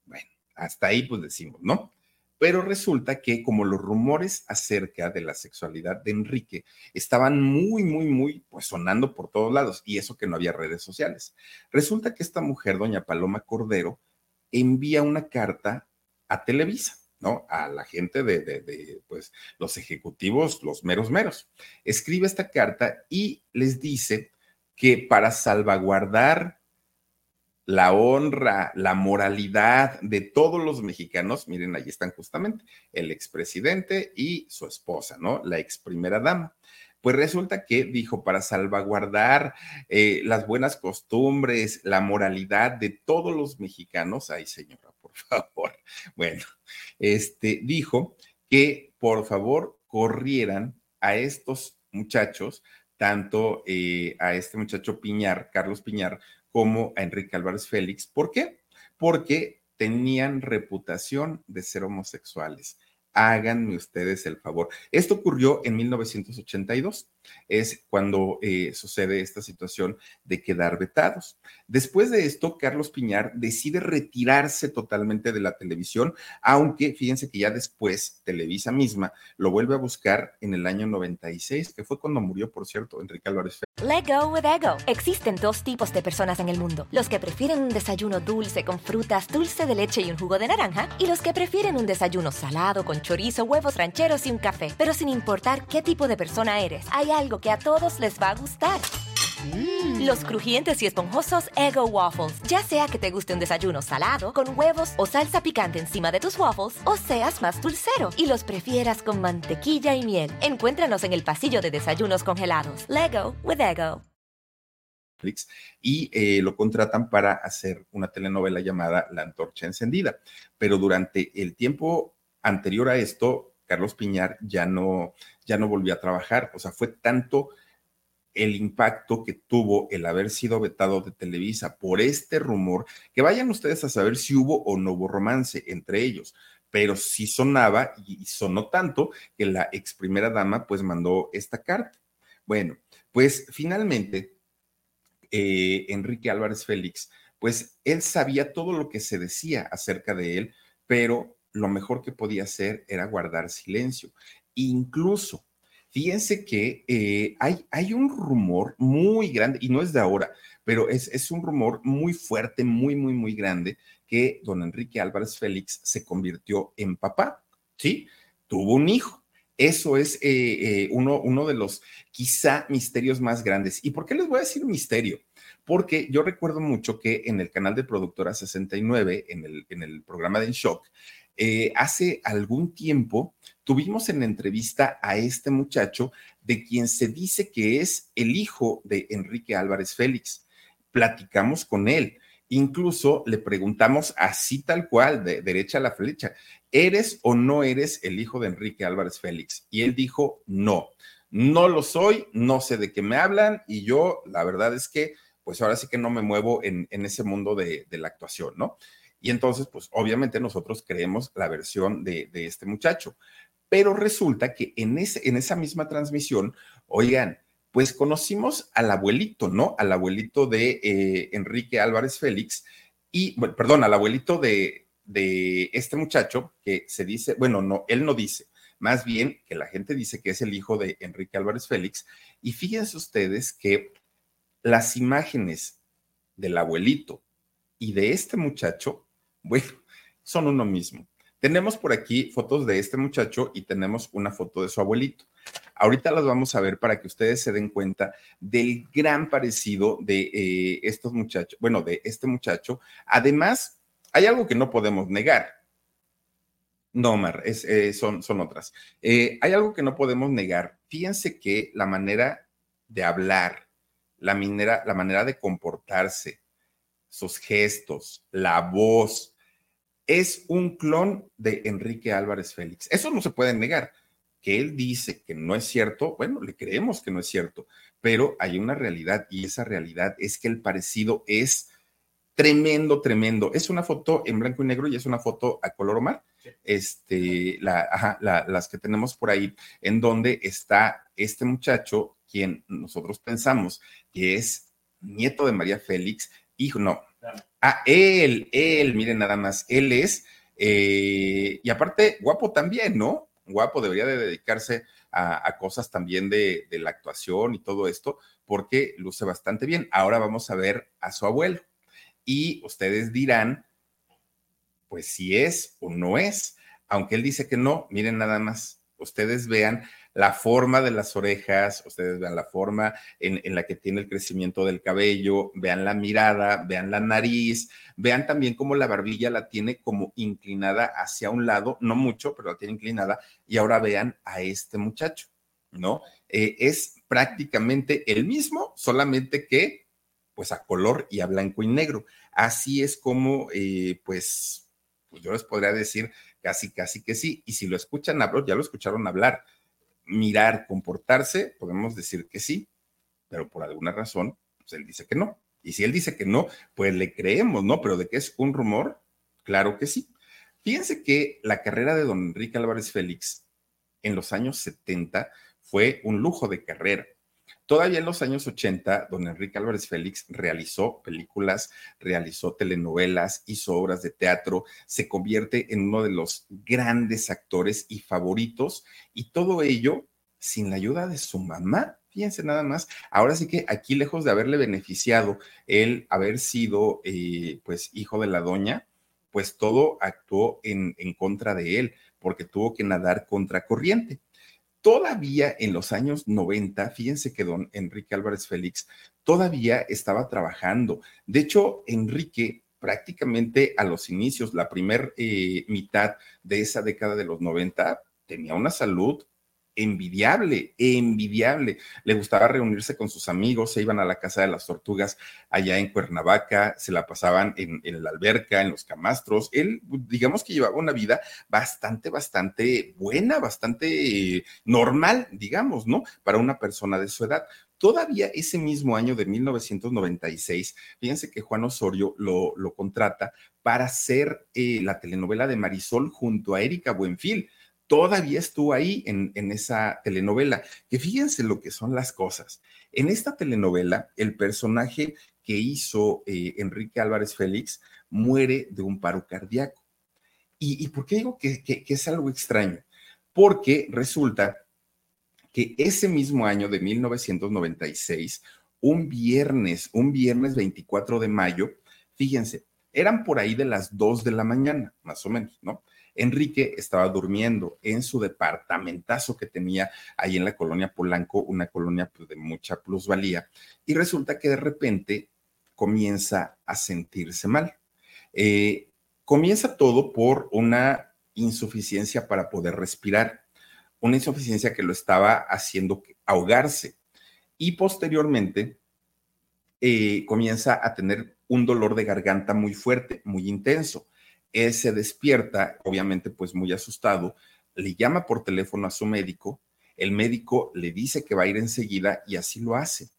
Bueno, hasta ahí pues decimos, ¿no? Pero resulta que como los rumores acerca de la sexualidad de Enrique estaban muy, muy, muy, pues sonando por todos lados, y eso que no había redes sociales. Resulta que esta mujer, doña Paloma Cordero, envía una carta a Televisa ¿no? A la gente de, pues, los ejecutivos, los meros meros. Escribe esta carta y les dice que para salvaguardar la honra, la moralidad de todos los mexicanos, miren, ahí están justamente el expresidente y su esposa, ¿no? La ex primera dama. Pues resulta que dijo, para salvaguardar eh, las buenas costumbres, la moralidad de todos los mexicanos, ay señora, bueno, este dijo que por favor corrieran a estos muchachos, tanto eh, a este muchacho Piñar, Carlos Piñar, como a Enrique Álvarez Félix. ¿Por qué? Porque tenían reputación de ser homosexuales háganme ustedes el favor. Esto ocurrió en 1982, es cuando eh, sucede esta situación de quedar vetados. Después de esto, Carlos Piñar decide retirarse totalmente de la televisión, aunque fíjense que ya después Televisa misma lo vuelve a buscar en el año 96, que fue cuando murió, por cierto, Enrique Álvarez. Let go with ego. Existen dos tipos de personas en el mundo: los que prefieren un desayuno dulce con frutas, dulce de leche y un jugo de naranja, y los que prefieren un desayuno salado con chorizo, huevos rancheros y un café. Pero sin importar qué tipo de persona eres, hay algo que a todos les va a gustar. Mm. Los crujientes y esponjosos Ego Waffles. Ya sea que te guste un desayuno salado, con huevos o salsa picante encima de tus waffles, o seas más dulcero y los prefieras con mantequilla y miel. Encuéntranos en el pasillo de desayunos congelados. Lego with Ego. Y eh, lo contratan para hacer una telenovela llamada La Antorcha Encendida. Pero durante el tiempo anterior a esto, Carlos Piñar ya no, ya no volvió a trabajar. O sea, fue tanto el impacto que tuvo el haber sido vetado de Televisa por este rumor, que vayan ustedes a saber si hubo o no hubo romance entre ellos, pero sí sonaba y sonó tanto que la ex primera dama pues mandó esta carta. Bueno, pues finalmente eh, Enrique Álvarez Félix, pues él sabía todo lo que se decía acerca de él, pero lo mejor que podía hacer era guardar silencio. Incluso Fíjense que eh, hay, hay un rumor muy grande, y no es de ahora, pero es, es un rumor muy fuerte, muy, muy, muy grande, que don Enrique Álvarez Félix se convirtió en papá, ¿sí? Tuvo un hijo. Eso es eh, eh, uno, uno de los quizá misterios más grandes. ¿Y por qué les voy a decir misterio? Porque yo recuerdo mucho que en el canal de Productora 69, en el, en el programa de En Shock, eh, hace algún tiempo tuvimos en entrevista a este muchacho de quien se dice que es el hijo de Enrique Álvarez Félix. Platicamos con él. Incluso le preguntamos así tal cual, de derecha a la flecha, ¿eres o no eres el hijo de Enrique Álvarez Félix? Y él dijo, no, no lo soy, no sé de qué me hablan y yo la verdad es que, pues ahora sí que no me muevo en, ese mundo de, de la actuación, ¿no? Y entonces, pues obviamente nosotros creemos la versión de, este muchacho. Pero resulta que en, ese, en esa misma transmisión, oigan, pues conocimos al abuelito, ¿no? Al abuelito de eh, Enrique Álvarez Félix y, bueno, perdón, al abuelito de, de este muchacho que se dice, bueno, no, él no dice, más bien que la gente dice que es el hijo de Enrique Álvarez Félix. Y fíjense ustedes que las imágenes del abuelito y de este muchacho, bueno, son uno mismo. Tenemos por aquí fotos de este muchacho y tenemos una foto de su abuelito. Ahorita las vamos a ver para que ustedes se den cuenta del gran parecido de eh, estos muchachos, bueno, de este muchacho. Además, hay algo que no podemos negar. No, Mar, eh, son, son otras. Eh, hay algo que no podemos negar. Fíjense que la manera de hablar, la manera, la manera de comportarse, sus gestos, la voz, es un clon de Enrique Álvarez Félix. Eso no se puede negar. Que él dice que no es cierto, bueno, le creemos que no es cierto, pero hay una realidad y esa realidad es que el parecido es tremendo, tremendo. Es una foto en blanco y negro y es una foto a color mar. Este, la, las que tenemos por ahí, en donde está este muchacho, quien nosotros pensamos que es nieto de María Félix, hijo, no. Ah, él, él, miren nada más, él es, eh, y aparte, guapo también, ¿no? Guapo, debería de dedicarse a, cosas también de, de la actuación y todo esto, porque luce bastante bien. Ahora vamos a ver a su abuelo y ustedes dirán, pues si es o no es. Aunque él dice que no, miren nada más, ustedes vean la forma de las orejas, ustedes vean la forma en, la que tiene el crecimiento del cabello, vean la mirada, vean la nariz, vean también cómo la barbilla la tiene como inclinada hacia un lado, no mucho, pero la tiene inclinada, y ahora vean a este muchacho, ¿no? Eh, es prácticamente el mismo, solamente que pues a color y a blanco y negro. Así es como, eh, pues, pues, yo les podría decir casi, casi que sí. Y si lo escuchan hablar, ya lo escucharon hablar, mirar, comportarse, podemos decir que sí, pero por alguna razón, pues él dice que no. Y si él dice que no, pues le creemos, ¿no? Pero de que es un rumor, claro que sí. Fíjense que la carrera de don Enrique Álvarez Félix en los años 70 fue un lujo de carrera. Todavía en los años 80, don Enrique Álvarez Félix realizó películas, realizó telenovelas, hizo obras de teatro, se convierte en uno de los grandes actores y favoritos, y todo ello sin la ayuda de su mamá. Fíjense nada más, ahora sí que aquí lejos de haberle beneficiado el haber sido eh, pues hijo de la doña, pues todo actuó en, en contra de él, porque tuvo que nadar contra corriente. Todavía en los años 90, fíjense que don Enrique Álvarez Félix todavía estaba trabajando. De hecho, Enrique prácticamente a los inicios, la primera eh, mitad de esa década de los 90, tenía una salud envidiable, envidiable. Le gustaba reunirse con sus amigos, se iban a la casa de las tortugas allá en Cuernavaca, se la pasaban en, la alberca, en los camastros. Él, digamos que llevaba una vida bastante, bastante buena, bastante normal, digamos, ¿no? Para una persona de su edad. Todavía ese mismo año de 1996, fíjense que Juan Osorio lo, lo contrata para hacer eh, la telenovela de Marisol junto a Erika Buenfil todavía estuvo ahí en, esa telenovela. Que fíjense lo que son las cosas. En esta telenovela, el personaje que hizo eh, Enrique Álvarez Félix muere de un paro cardíaco. ¿Y, por qué digo que, que es algo extraño? Porque resulta que ese mismo año de 1996, un viernes, un viernes 24 de mayo, fíjense, eran por ahí de las 2 de la mañana, más o menos, ¿no? Enrique estaba durmiendo en su departamentazo que tenía ahí en la colonia Polanco, una colonia pues, de mucha plusvalía, y resulta que de repente comienza a sentirse mal. Eh, comienza todo por una insuficiencia para poder respirar, una insuficiencia que lo estaba haciendo ahogarse y posteriormente eh, comienza a tener un dolor de garganta muy fuerte, muy intenso. Él se despierta, obviamente pues muy asustado, le llama por teléfono a su médico, el médico le dice que va a ir enseguida y así lo hace.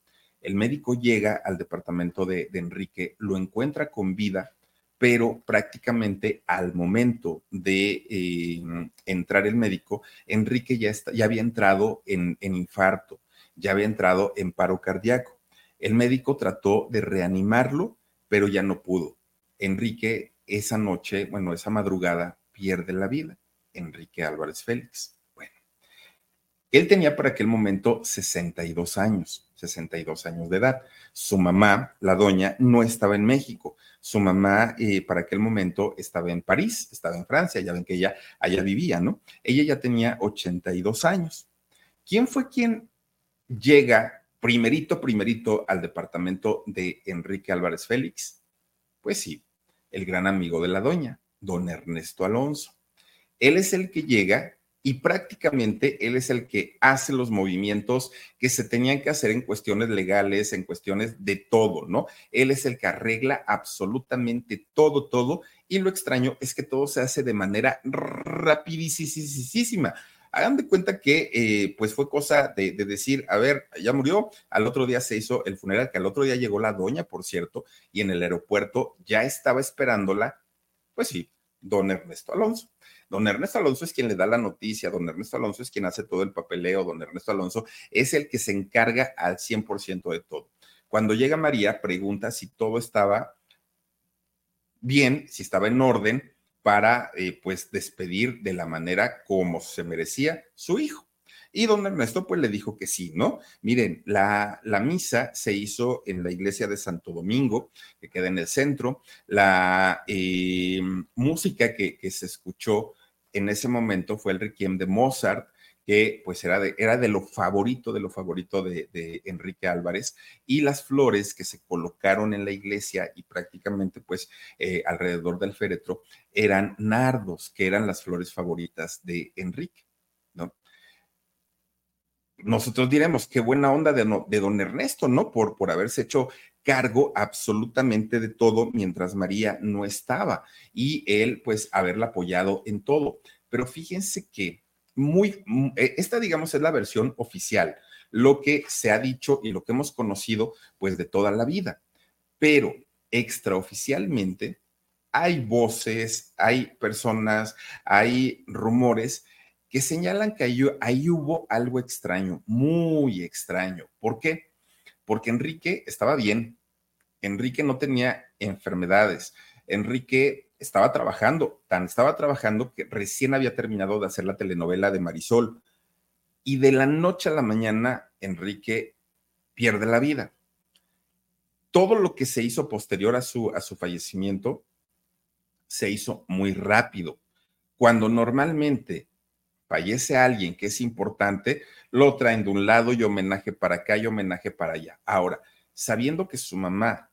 El médico llega al departamento de, Enrique, lo encuentra con vida, pero prácticamente al momento de eh, entrar el médico, Enrique ya, ya había entrado en, en infarto, ya había entrado en paro cardíaco. El médico trató de reanimarlo, pero ya no pudo. Enrique esa noche, bueno, esa madrugada, pierde la vida. Enrique Álvarez Félix. Bueno, él tenía para aquel momento 62 años, 62 años de edad. Su mamá, la doña, no estaba en México. Su mamá eh, para aquel momento estaba en París, estaba en Francia, ya ven que ella allá vivía, ¿no? Ella ya tenía 82 años. ¿Quién fue quien llega primerito, primerito al departamento de Enrique Álvarez Félix? Pues sí, el gran amigo de la doña, don Ernesto Alonso. Él es el que llega y prácticamente él es el que hace los movimientos que se tenían que hacer en cuestiones legales, en cuestiones de todo, ¿no? Él es el que arregla absolutamente todo, todo, y lo extraño es que todo se hace de manera rapidísima. Hagan de cuenta que eh, pues fue cosa de, de, decir, a ver, ya murió, al otro día se hizo el funeral, que al otro día llegó la doña, por cierto, y en el aeropuerto ya estaba esperándola, pues sí, don Ernesto Alonso. Don Ernesto Alonso es quien le da la noticia, don Ernesto Alonso es quien hace todo el papeleo, don Ernesto Alonso es el que se encarga al 100% de todo. Cuando llega María, pregunta si todo estaba bien, si estaba en orden para, eh, pues, despedir de la manera como se merecía su hijo. Y don Ernesto pues le dijo que sí, ¿no? Miren, la, la, misa se hizo en la iglesia de Santo Domingo, que queda en el centro. La eh, música que, que, se escuchó en ese momento fue el requiem de Mozart, que pues era de, era de lo favorito, de lo favorito de, Enrique Álvarez, y las flores que se colocaron en la iglesia y prácticamente pues eh, alrededor del féretro eran nardos, que eran las flores favoritas de Enrique, ¿no? Nosotros diremos, qué buena onda de, de don Ernesto, ¿no? Por, por haberse hecho cargo absolutamente de todo mientras María no estaba y él pues haberla apoyado en todo. Pero fíjense que muy, eh, esta digamos es la versión oficial, lo que se ha dicho y lo que hemos conocido pues de toda la vida. Pero extraoficialmente hay voces, hay personas, hay rumores que señalan que ahí, ahí hubo algo extraño, muy extraño. ¿Por qué? porque Enrique estaba bien, Enrique no tenía enfermedades, Enrique estaba trabajando, tan estaba trabajando que recién había terminado de hacer la telenovela de Marisol y de la noche a la mañana Enrique pierde la vida. Todo lo que se hizo posterior a su, a su fallecimiento se hizo muy rápido. Cuando normalmente fallece alguien que es importante, lo traen de un lado y homenaje para acá y homenaje para allá. Ahora, sabiendo que su mamá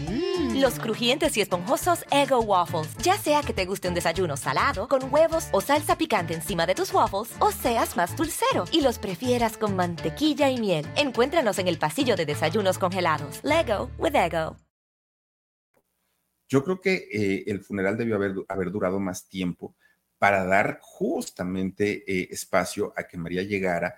Mm. Los crujientes y esponjosos Ego Waffles. Ya sea que te guste un desayuno salado, con huevos o salsa picante encima de tus waffles, o seas más dulcero y los prefieras con mantequilla y miel. Encuéntranos en el pasillo de desayunos congelados. Lego with Ego. Yo creo que eh, el funeral debió haber, haber, durado más tiempo para dar justamente eh, espacio a que María llegara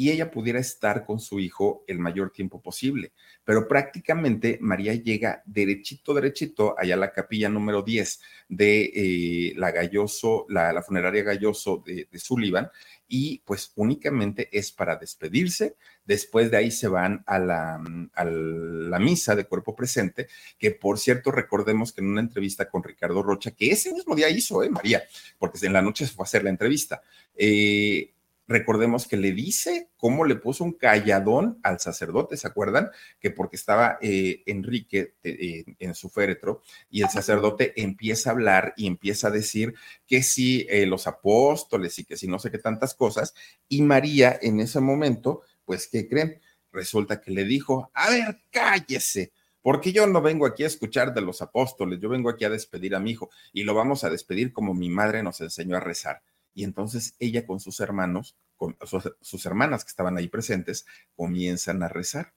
y ella pudiera estar con su hijo el mayor tiempo posible. Pero prácticamente María llega derechito, derechito allá a la capilla número 10 de eh, la Galloso, la, funeraria Galloso de, Sullivan, y pues únicamente es para despedirse. Después de ahí se van a la, a la, misa de cuerpo presente, que por cierto recordemos que en una entrevista con Ricardo Rocha, que ese mismo día hizo, ¿eh, María? Porque en la noche se fue a hacer la entrevista. Eh, recordemos que le dice cómo le puso un calladón al sacerdote, ¿se acuerdan? Que porque estaba eh, Enrique eh, en su féretro y el sacerdote empieza a hablar y empieza a decir que sí, eh, los apóstoles y que si no sé qué tantas cosas, y María en ese momento, pues, ¿qué creen? Resulta que le dijo, a ver, cállese. Porque yo no vengo aquí a escuchar de los apóstoles, yo vengo aquí a despedir a mi hijo y lo vamos a despedir como mi madre nos enseñó a rezar y entonces ella con sus hermanos, con sus, hermanas que estaban ahí presentes, comienzan a rezar.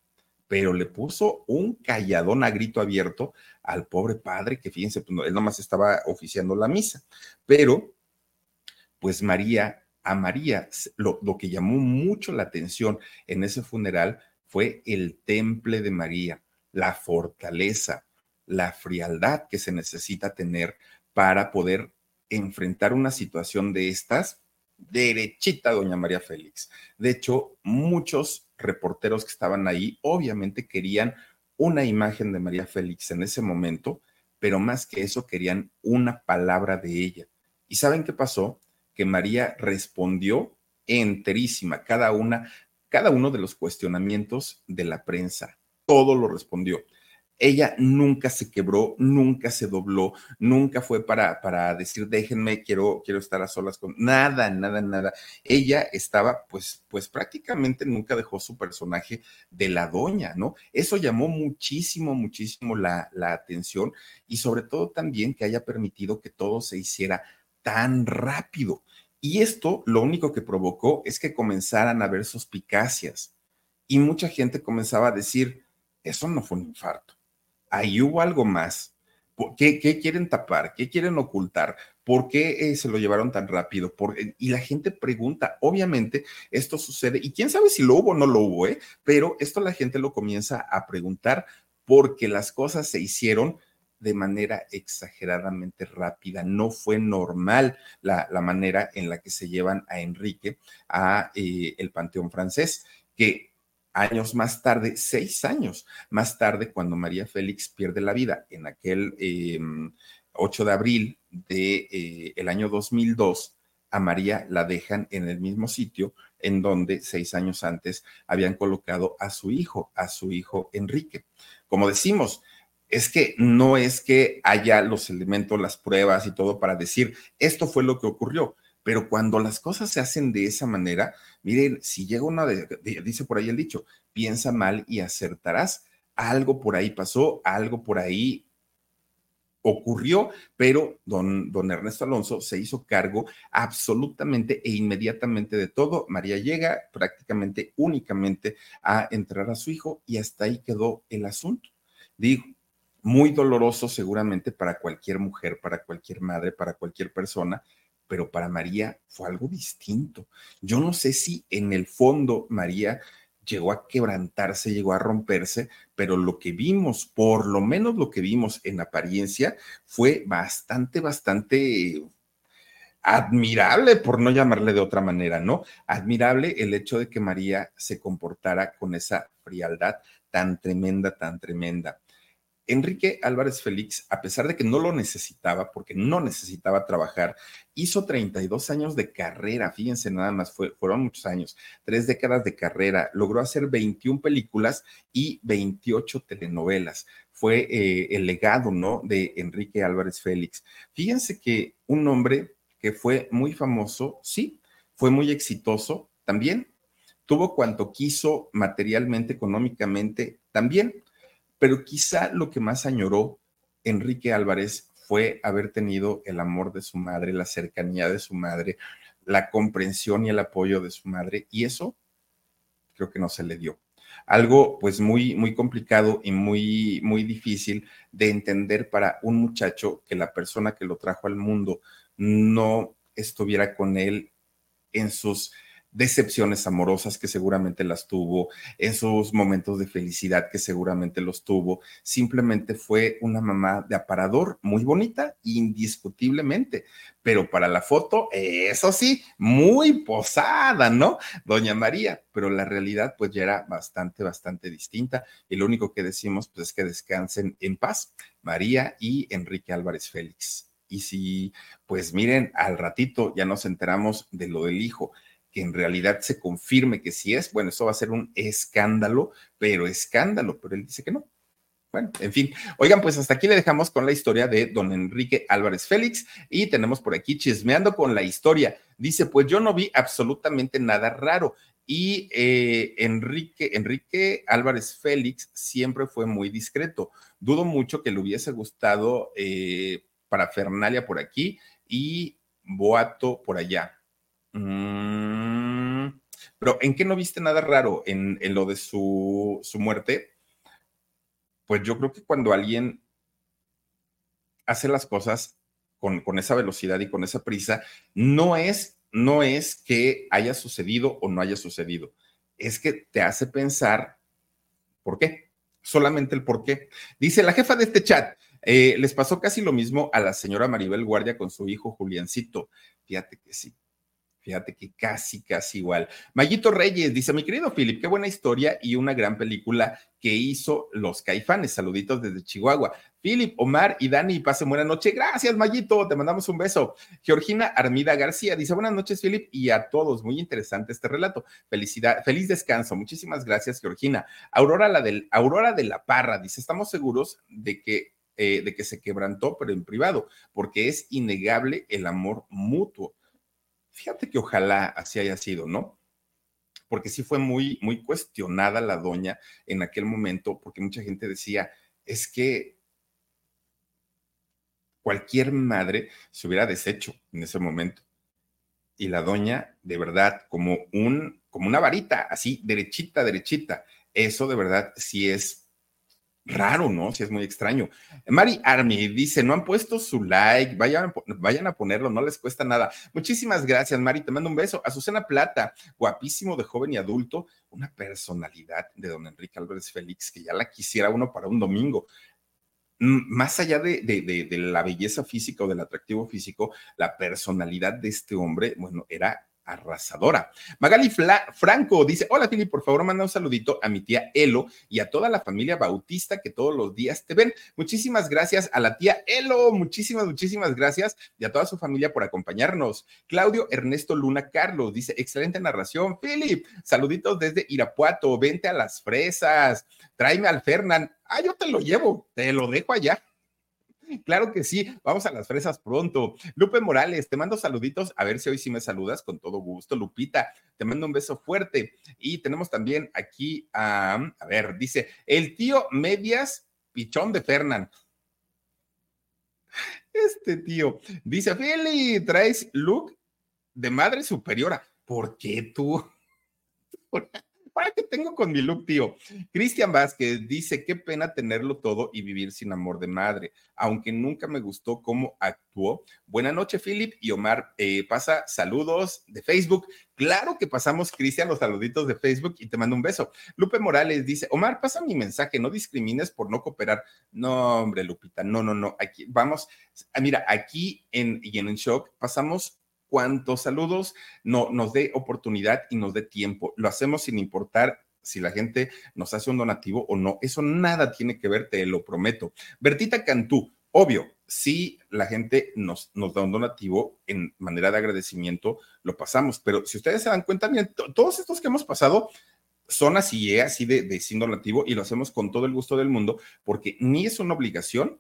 pero le puso un calladón a grito abierto al pobre padre, que fíjense, pues, él nomás estaba oficiando la misa, pero pues María, a María, lo, lo que llamó mucho la atención en ese funeral fue el temple de María, la fortaleza, la frialdad que se necesita tener para poder enfrentar una situación de estas derechita, doña María Félix. De hecho, muchos reporteros que estaban ahí obviamente querían una imagen de María Félix en ese momento, pero más que eso querían una palabra de ella. ¿Y saben qué pasó? Que María respondió enterísima, cada una, cada uno de los cuestionamientos de la prensa, todo lo respondió ella nunca se quebró, nunca se dobló, nunca fue para, para decir, déjenme, quiero, quiero estar a solas con nada, nada, nada. Ella estaba, pues, pues prácticamente nunca dejó su personaje de la doña, ¿no? Eso llamó muchísimo, muchísimo la, la atención y sobre todo también que haya permitido que todo se hiciera tan rápido. Y esto lo único que provocó es que comenzaran a haber suspicacias y mucha gente comenzaba a decir, eso no fue un infarto ahí hubo algo más. ¿Qué, quieren tapar? ¿Qué quieren ocultar? ¿Por qué eh, se lo llevaron tan rápido? Eh, y la gente pregunta, obviamente esto sucede, y quién sabe si lo hubo o no lo hubo, ¿eh? pero esto la gente lo comienza a preguntar porque las cosas se hicieron de manera exageradamente rápida. No fue normal la, la manera en la que se llevan a Enrique a el Panteón francés, que años más tarde, seis años más tarde, cuando María Félix pierde la vida en aquel 8 em, de abril del de, eh, año 2002, a María la dejan en el mismo sitio en donde seis años antes habían colocado a su hijo, a su hijo Enrique. Como decimos, es que no es que haya los elementos, las pruebas y todo para decir, esto fue lo que ocurrió, pero cuando las cosas se hacen de esa manera, miren, si llega una, de, dice por ahí el dicho, piensa mal y acertarás. Algo por ahí pasó, algo por ahí ocurrió, pero don, don Ernesto Alonso se hizo cargo absolutamente e inmediatamente de todo. María llega prácticamente únicamente a entrar a su hijo y hasta ahí quedó el asunto. Digo, muy doloroso seguramente para cualquier mujer, para cualquier madre, para cualquier persona, pero para María fue algo distinto. Yo no sé si en el fondo María llegó a quebrantarse, llegó a romperse, pero lo que vimos, por lo menos lo que vimos en apariencia, fue bastante, bastante admirable, por no llamarle de otra manera, ¿no? Admirable el hecho de que María se comportara con esa frialdad tan tremenda, tan tremenda. Enrique Álvarez Félix, a pesar de que no lo necesitaba, porque no necesitaba trabajar, hizo 32 años de carrera, fíjense nada más, fueron muchos años, tres décadas de carrera, logró hacer 21 películas y 28 telenovelas. Fue eh, el legado, ¿no? De Enrique Álvarez Félix. Fíjense que un hombre que fue muy famoso, sí, fue muy exitoso también, tuvo cuanto quiso materialmente, económicamente, también pero quizá lo que más añoró Enrique Álvarez fue haber tenido el amor de su madre, la cercanía de su madre, la comprensión y el apoyo de su madre, y eso creo que no se le dio. Algo pues muy, muy complicado y muy, muy difícil de entender para un muchacho que la persona que lo trajo al mundo no estuviera con él en sus decepciones amorosas que seguramente las tuvo, esos momentos de felicidad que seguramente los tuvo. Simplemente fue una mamá de aparador muy bonita, indiscutiblemente, pero para la foto, eso sí, muy posada, ¿no? Doña María, pero la realidad pues ya era bastante, bastante distinta y lo único que decimos pues es que descansen en paz María y Enrique Álvarez Félix. Y si, pues miren, al ratito ya nos enteramos de lo del hijo que en realidad se confirme que sí es, bueno, eso va a ser un escándalo, pero escándalo, pero él dice que no. Bueno, en fin. Oigan, pues hasta aquí le dejamos con la historia de don Enrique Álvarez Félix y tenemos por aquí chismeando con la historia. Dice, pues yo no vi absolutamente nada raro y eh, Enrique, Enrique Álvarez Félix siempre fue muy discreto. Dudo mucho que le hubiese gustado eh, para Fernalia por aquí y Boato por allá. Mm, pero ¿en qué no viste nada raro? ¿En, lo de su, su, muerte? pues yo creo que cuando alguien hace las cosas con, con esa velocidad y con esa prisa, no es, no es que haya sucedido o no haya sucedido, es que te hace pensar por qué, solamente el por qué. Dice la jefa de este chat, eh, les pasó casi lo mismo a la señora Maribel Guardia con su hijo Juliancito. Fíjate que sí. Fíjate que casi, casi igual. Mayito Reyes dice, mi querido Philip, qué buena historia y una gran película que hizo Los Caifanes. Saluditos desde Chihuahua. Philip, Omar y Dani, pasen buena noche. Gracias, Mayito, te mandamos un beso. Georgina Armida García dice, buenas noches, Philip, y a todos. Muy interesante este relato. Felicidad, feliz descanso. Muchísimas gracias, Georgina. Aurora, la del, Aurora de la Parra dice, estamos seguros de que eh, de que se quebrantó, pero en privado, porque es innegable el amor mutuo. Fíjate que ojalá así haya sido, ¿no? Porque sí fue muy, muy cuestionada la doña en aquel momento, porque mucha gente decía, es que cualquier madre se hubiera deshecho en ese momento. Y la doña, de verdad, como un, como una varita, así, derechita, derechita. Eso de verdad sí es raro, ¿no? Si es muy extraño. Mari Army dice, no han puesto su like, vayan, vayan a ponerlo, no les cuesta nada. Muchísimas gracias, Mari, te mando un beso. Azucena Plata, guapísimo de joven y adulto, una personalidad de don Enrique Álvarez Félix, que ya la quisiera uno para un domingo. Más allá de, de la belleza física o del atractivo físico, la personalidad de este hombre, bueno, era arrasadora. Magali Franco dice, hola Fili, por favor manda un saludito a mi tía Elo y a toda la familia bautista que todos los días te ven. Muchísimas gracias a la tía Elo, muchísimas, muchísimas gracias y a toda su familia por acompañarnos. Claudio Ernesto Luna Carlos dice, excelente narración, Philip, saluditos desde Irapuato, vente a las fresas, tráeme al Fernán. Ah, yo te lo llevo, te lo dejo allá. Claro que sí, vamos a las fresas pronto. Lupe Morales, te mando saluditos, a ver si hoy sí me saludas con todo gusto. Lupita, te mando un beso fuerte. Y tenemos también aquí a, a ver, dice, el tío Medias Pichón de Fernán. Este tío dice, Feli, traes look de madre superiora. ¿Por qué tú? ¿Para qué tengo con mi look, tío? Cristian Vázquez dice, qué pena tenerlo todo y vivir sin amor de madre, aunque nunca me gustó cómo actuó. Buenas noches, Philip y Omar. Eh, pasa saludos de Facebook. Claro que pasamos, Cristian, los saluditos de Facebook y te mando un beso. Lupe Morales dice, Omar, pasa mi mensaje, no discrimines por no cooperar. No, hombre, Lupita, no, no, no. Aquí vamos, mira, aquí en, y en Shock pasamos cuantos saludos no, nos dé oportunidad y nos dé tiempo. Lo hacemos sin importar si la gente nos hace un donativo o no. Eso nada tiene que ver, te lo prometo. Bertita Cantú, obvio, si la gente nos, nos da un donativo en manera de agradecimiento, lo pasamos. Pero si ustedes se dan cuenta, miren, todos estos que hemos pasado son así, ¿eh? así de, de sin donativo y lo hacemos con todo el gusto del mundo porque ni es una obligación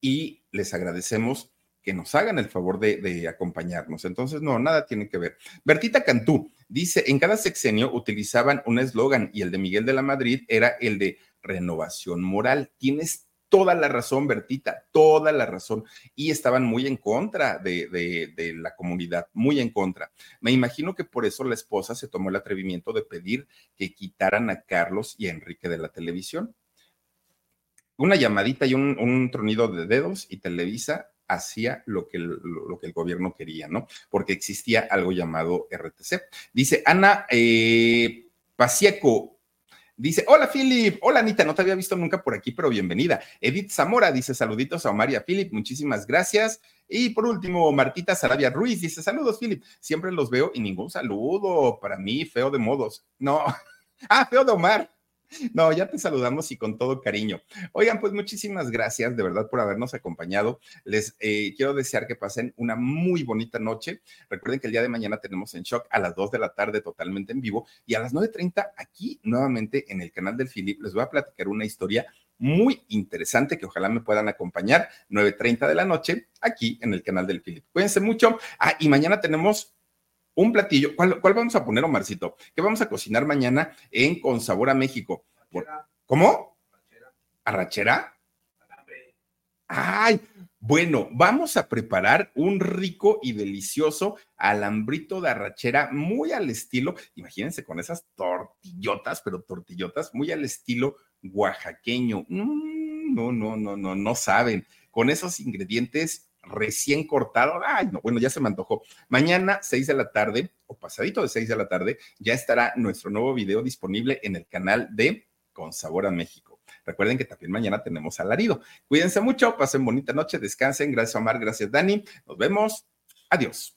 y les agradecemos que nos hagan el favor de, acompañarnos. Entonces, no, nada tiene que ver. Bertita Cantú dice, en cada sexenio utilizaban un eslogan y el de Miguel de la Madrid era el de renovación moral. Tienes toda la razón, Bertita, toda la razón. Y estaban muy en contra de, la comunidad, muy en contra. Me imagino que por eso la esposa se tomó el atrevimiento de pedir que quitaran a Carlos y a Enrique de la televisión. Una llamadita y un, un tronido de dedos y Televisa hacía lo que, el, lo que el gobierno quería, ¿no? Porque existía algo llamado RTC. Dice Ana eh, Dice, hola Philip, hola Anita, no te había visto nunca por aquí, pero bienvenida. Edith Zamora dice, saluditos a Omar y a Philip, muchísimas gracias. Y por último, Martita Sarabia Ruiz dice, saludos Philip, siempre los veo y ningún saludo para mí, feo de modos. No, ah, feo de Omar. No, ya te saludamos y con todo cariño. Oigan, pues muchísimas gracias de verdad por habernos acompañado. Les eh, quiero desear que pasen una muy bonita noche. Recuerden que el día de mañana tenemos en Shock a las 2 de la tarde totalmente en vivo y a las 9.30 aquí nuevamente en el canal del Philip les voy a platicar una historia muy interesante que ojalá me puedan acompañar 9.30 de la noche aquí en el canal del Philip. Cuídense mucho. Ah, y mañana tenemos un platillo. ¿Cuál, vamos a poner, Omarcito? ¿Qué vamos a cocinar mañana en Con Sabor a México? ¿Cómo? ¿Arrachera? Ay, bueno, vamos a preparar un rico y delicioso alambrito de arrachera muy al estilo, imagínense con esas tortillotas, pero tortillotas muy al estilo oaxaqueño. Mm, no, no, no, no, no saben. Con esos ingredientes recién cortados, ay, no, bueno, ya se me antojó. Mañana, 6 de la tarde, o pasadito de 6 de la tarde, ya estará nuestro nuevo video disponible en el canal de Con Sabor a México. Recuerden que también mañana tenemos alarido. Cuídense mucho, pasen bonita noche, descansen. Gracias, Omar. Gracias, Dani. Nos vemos. Adiós.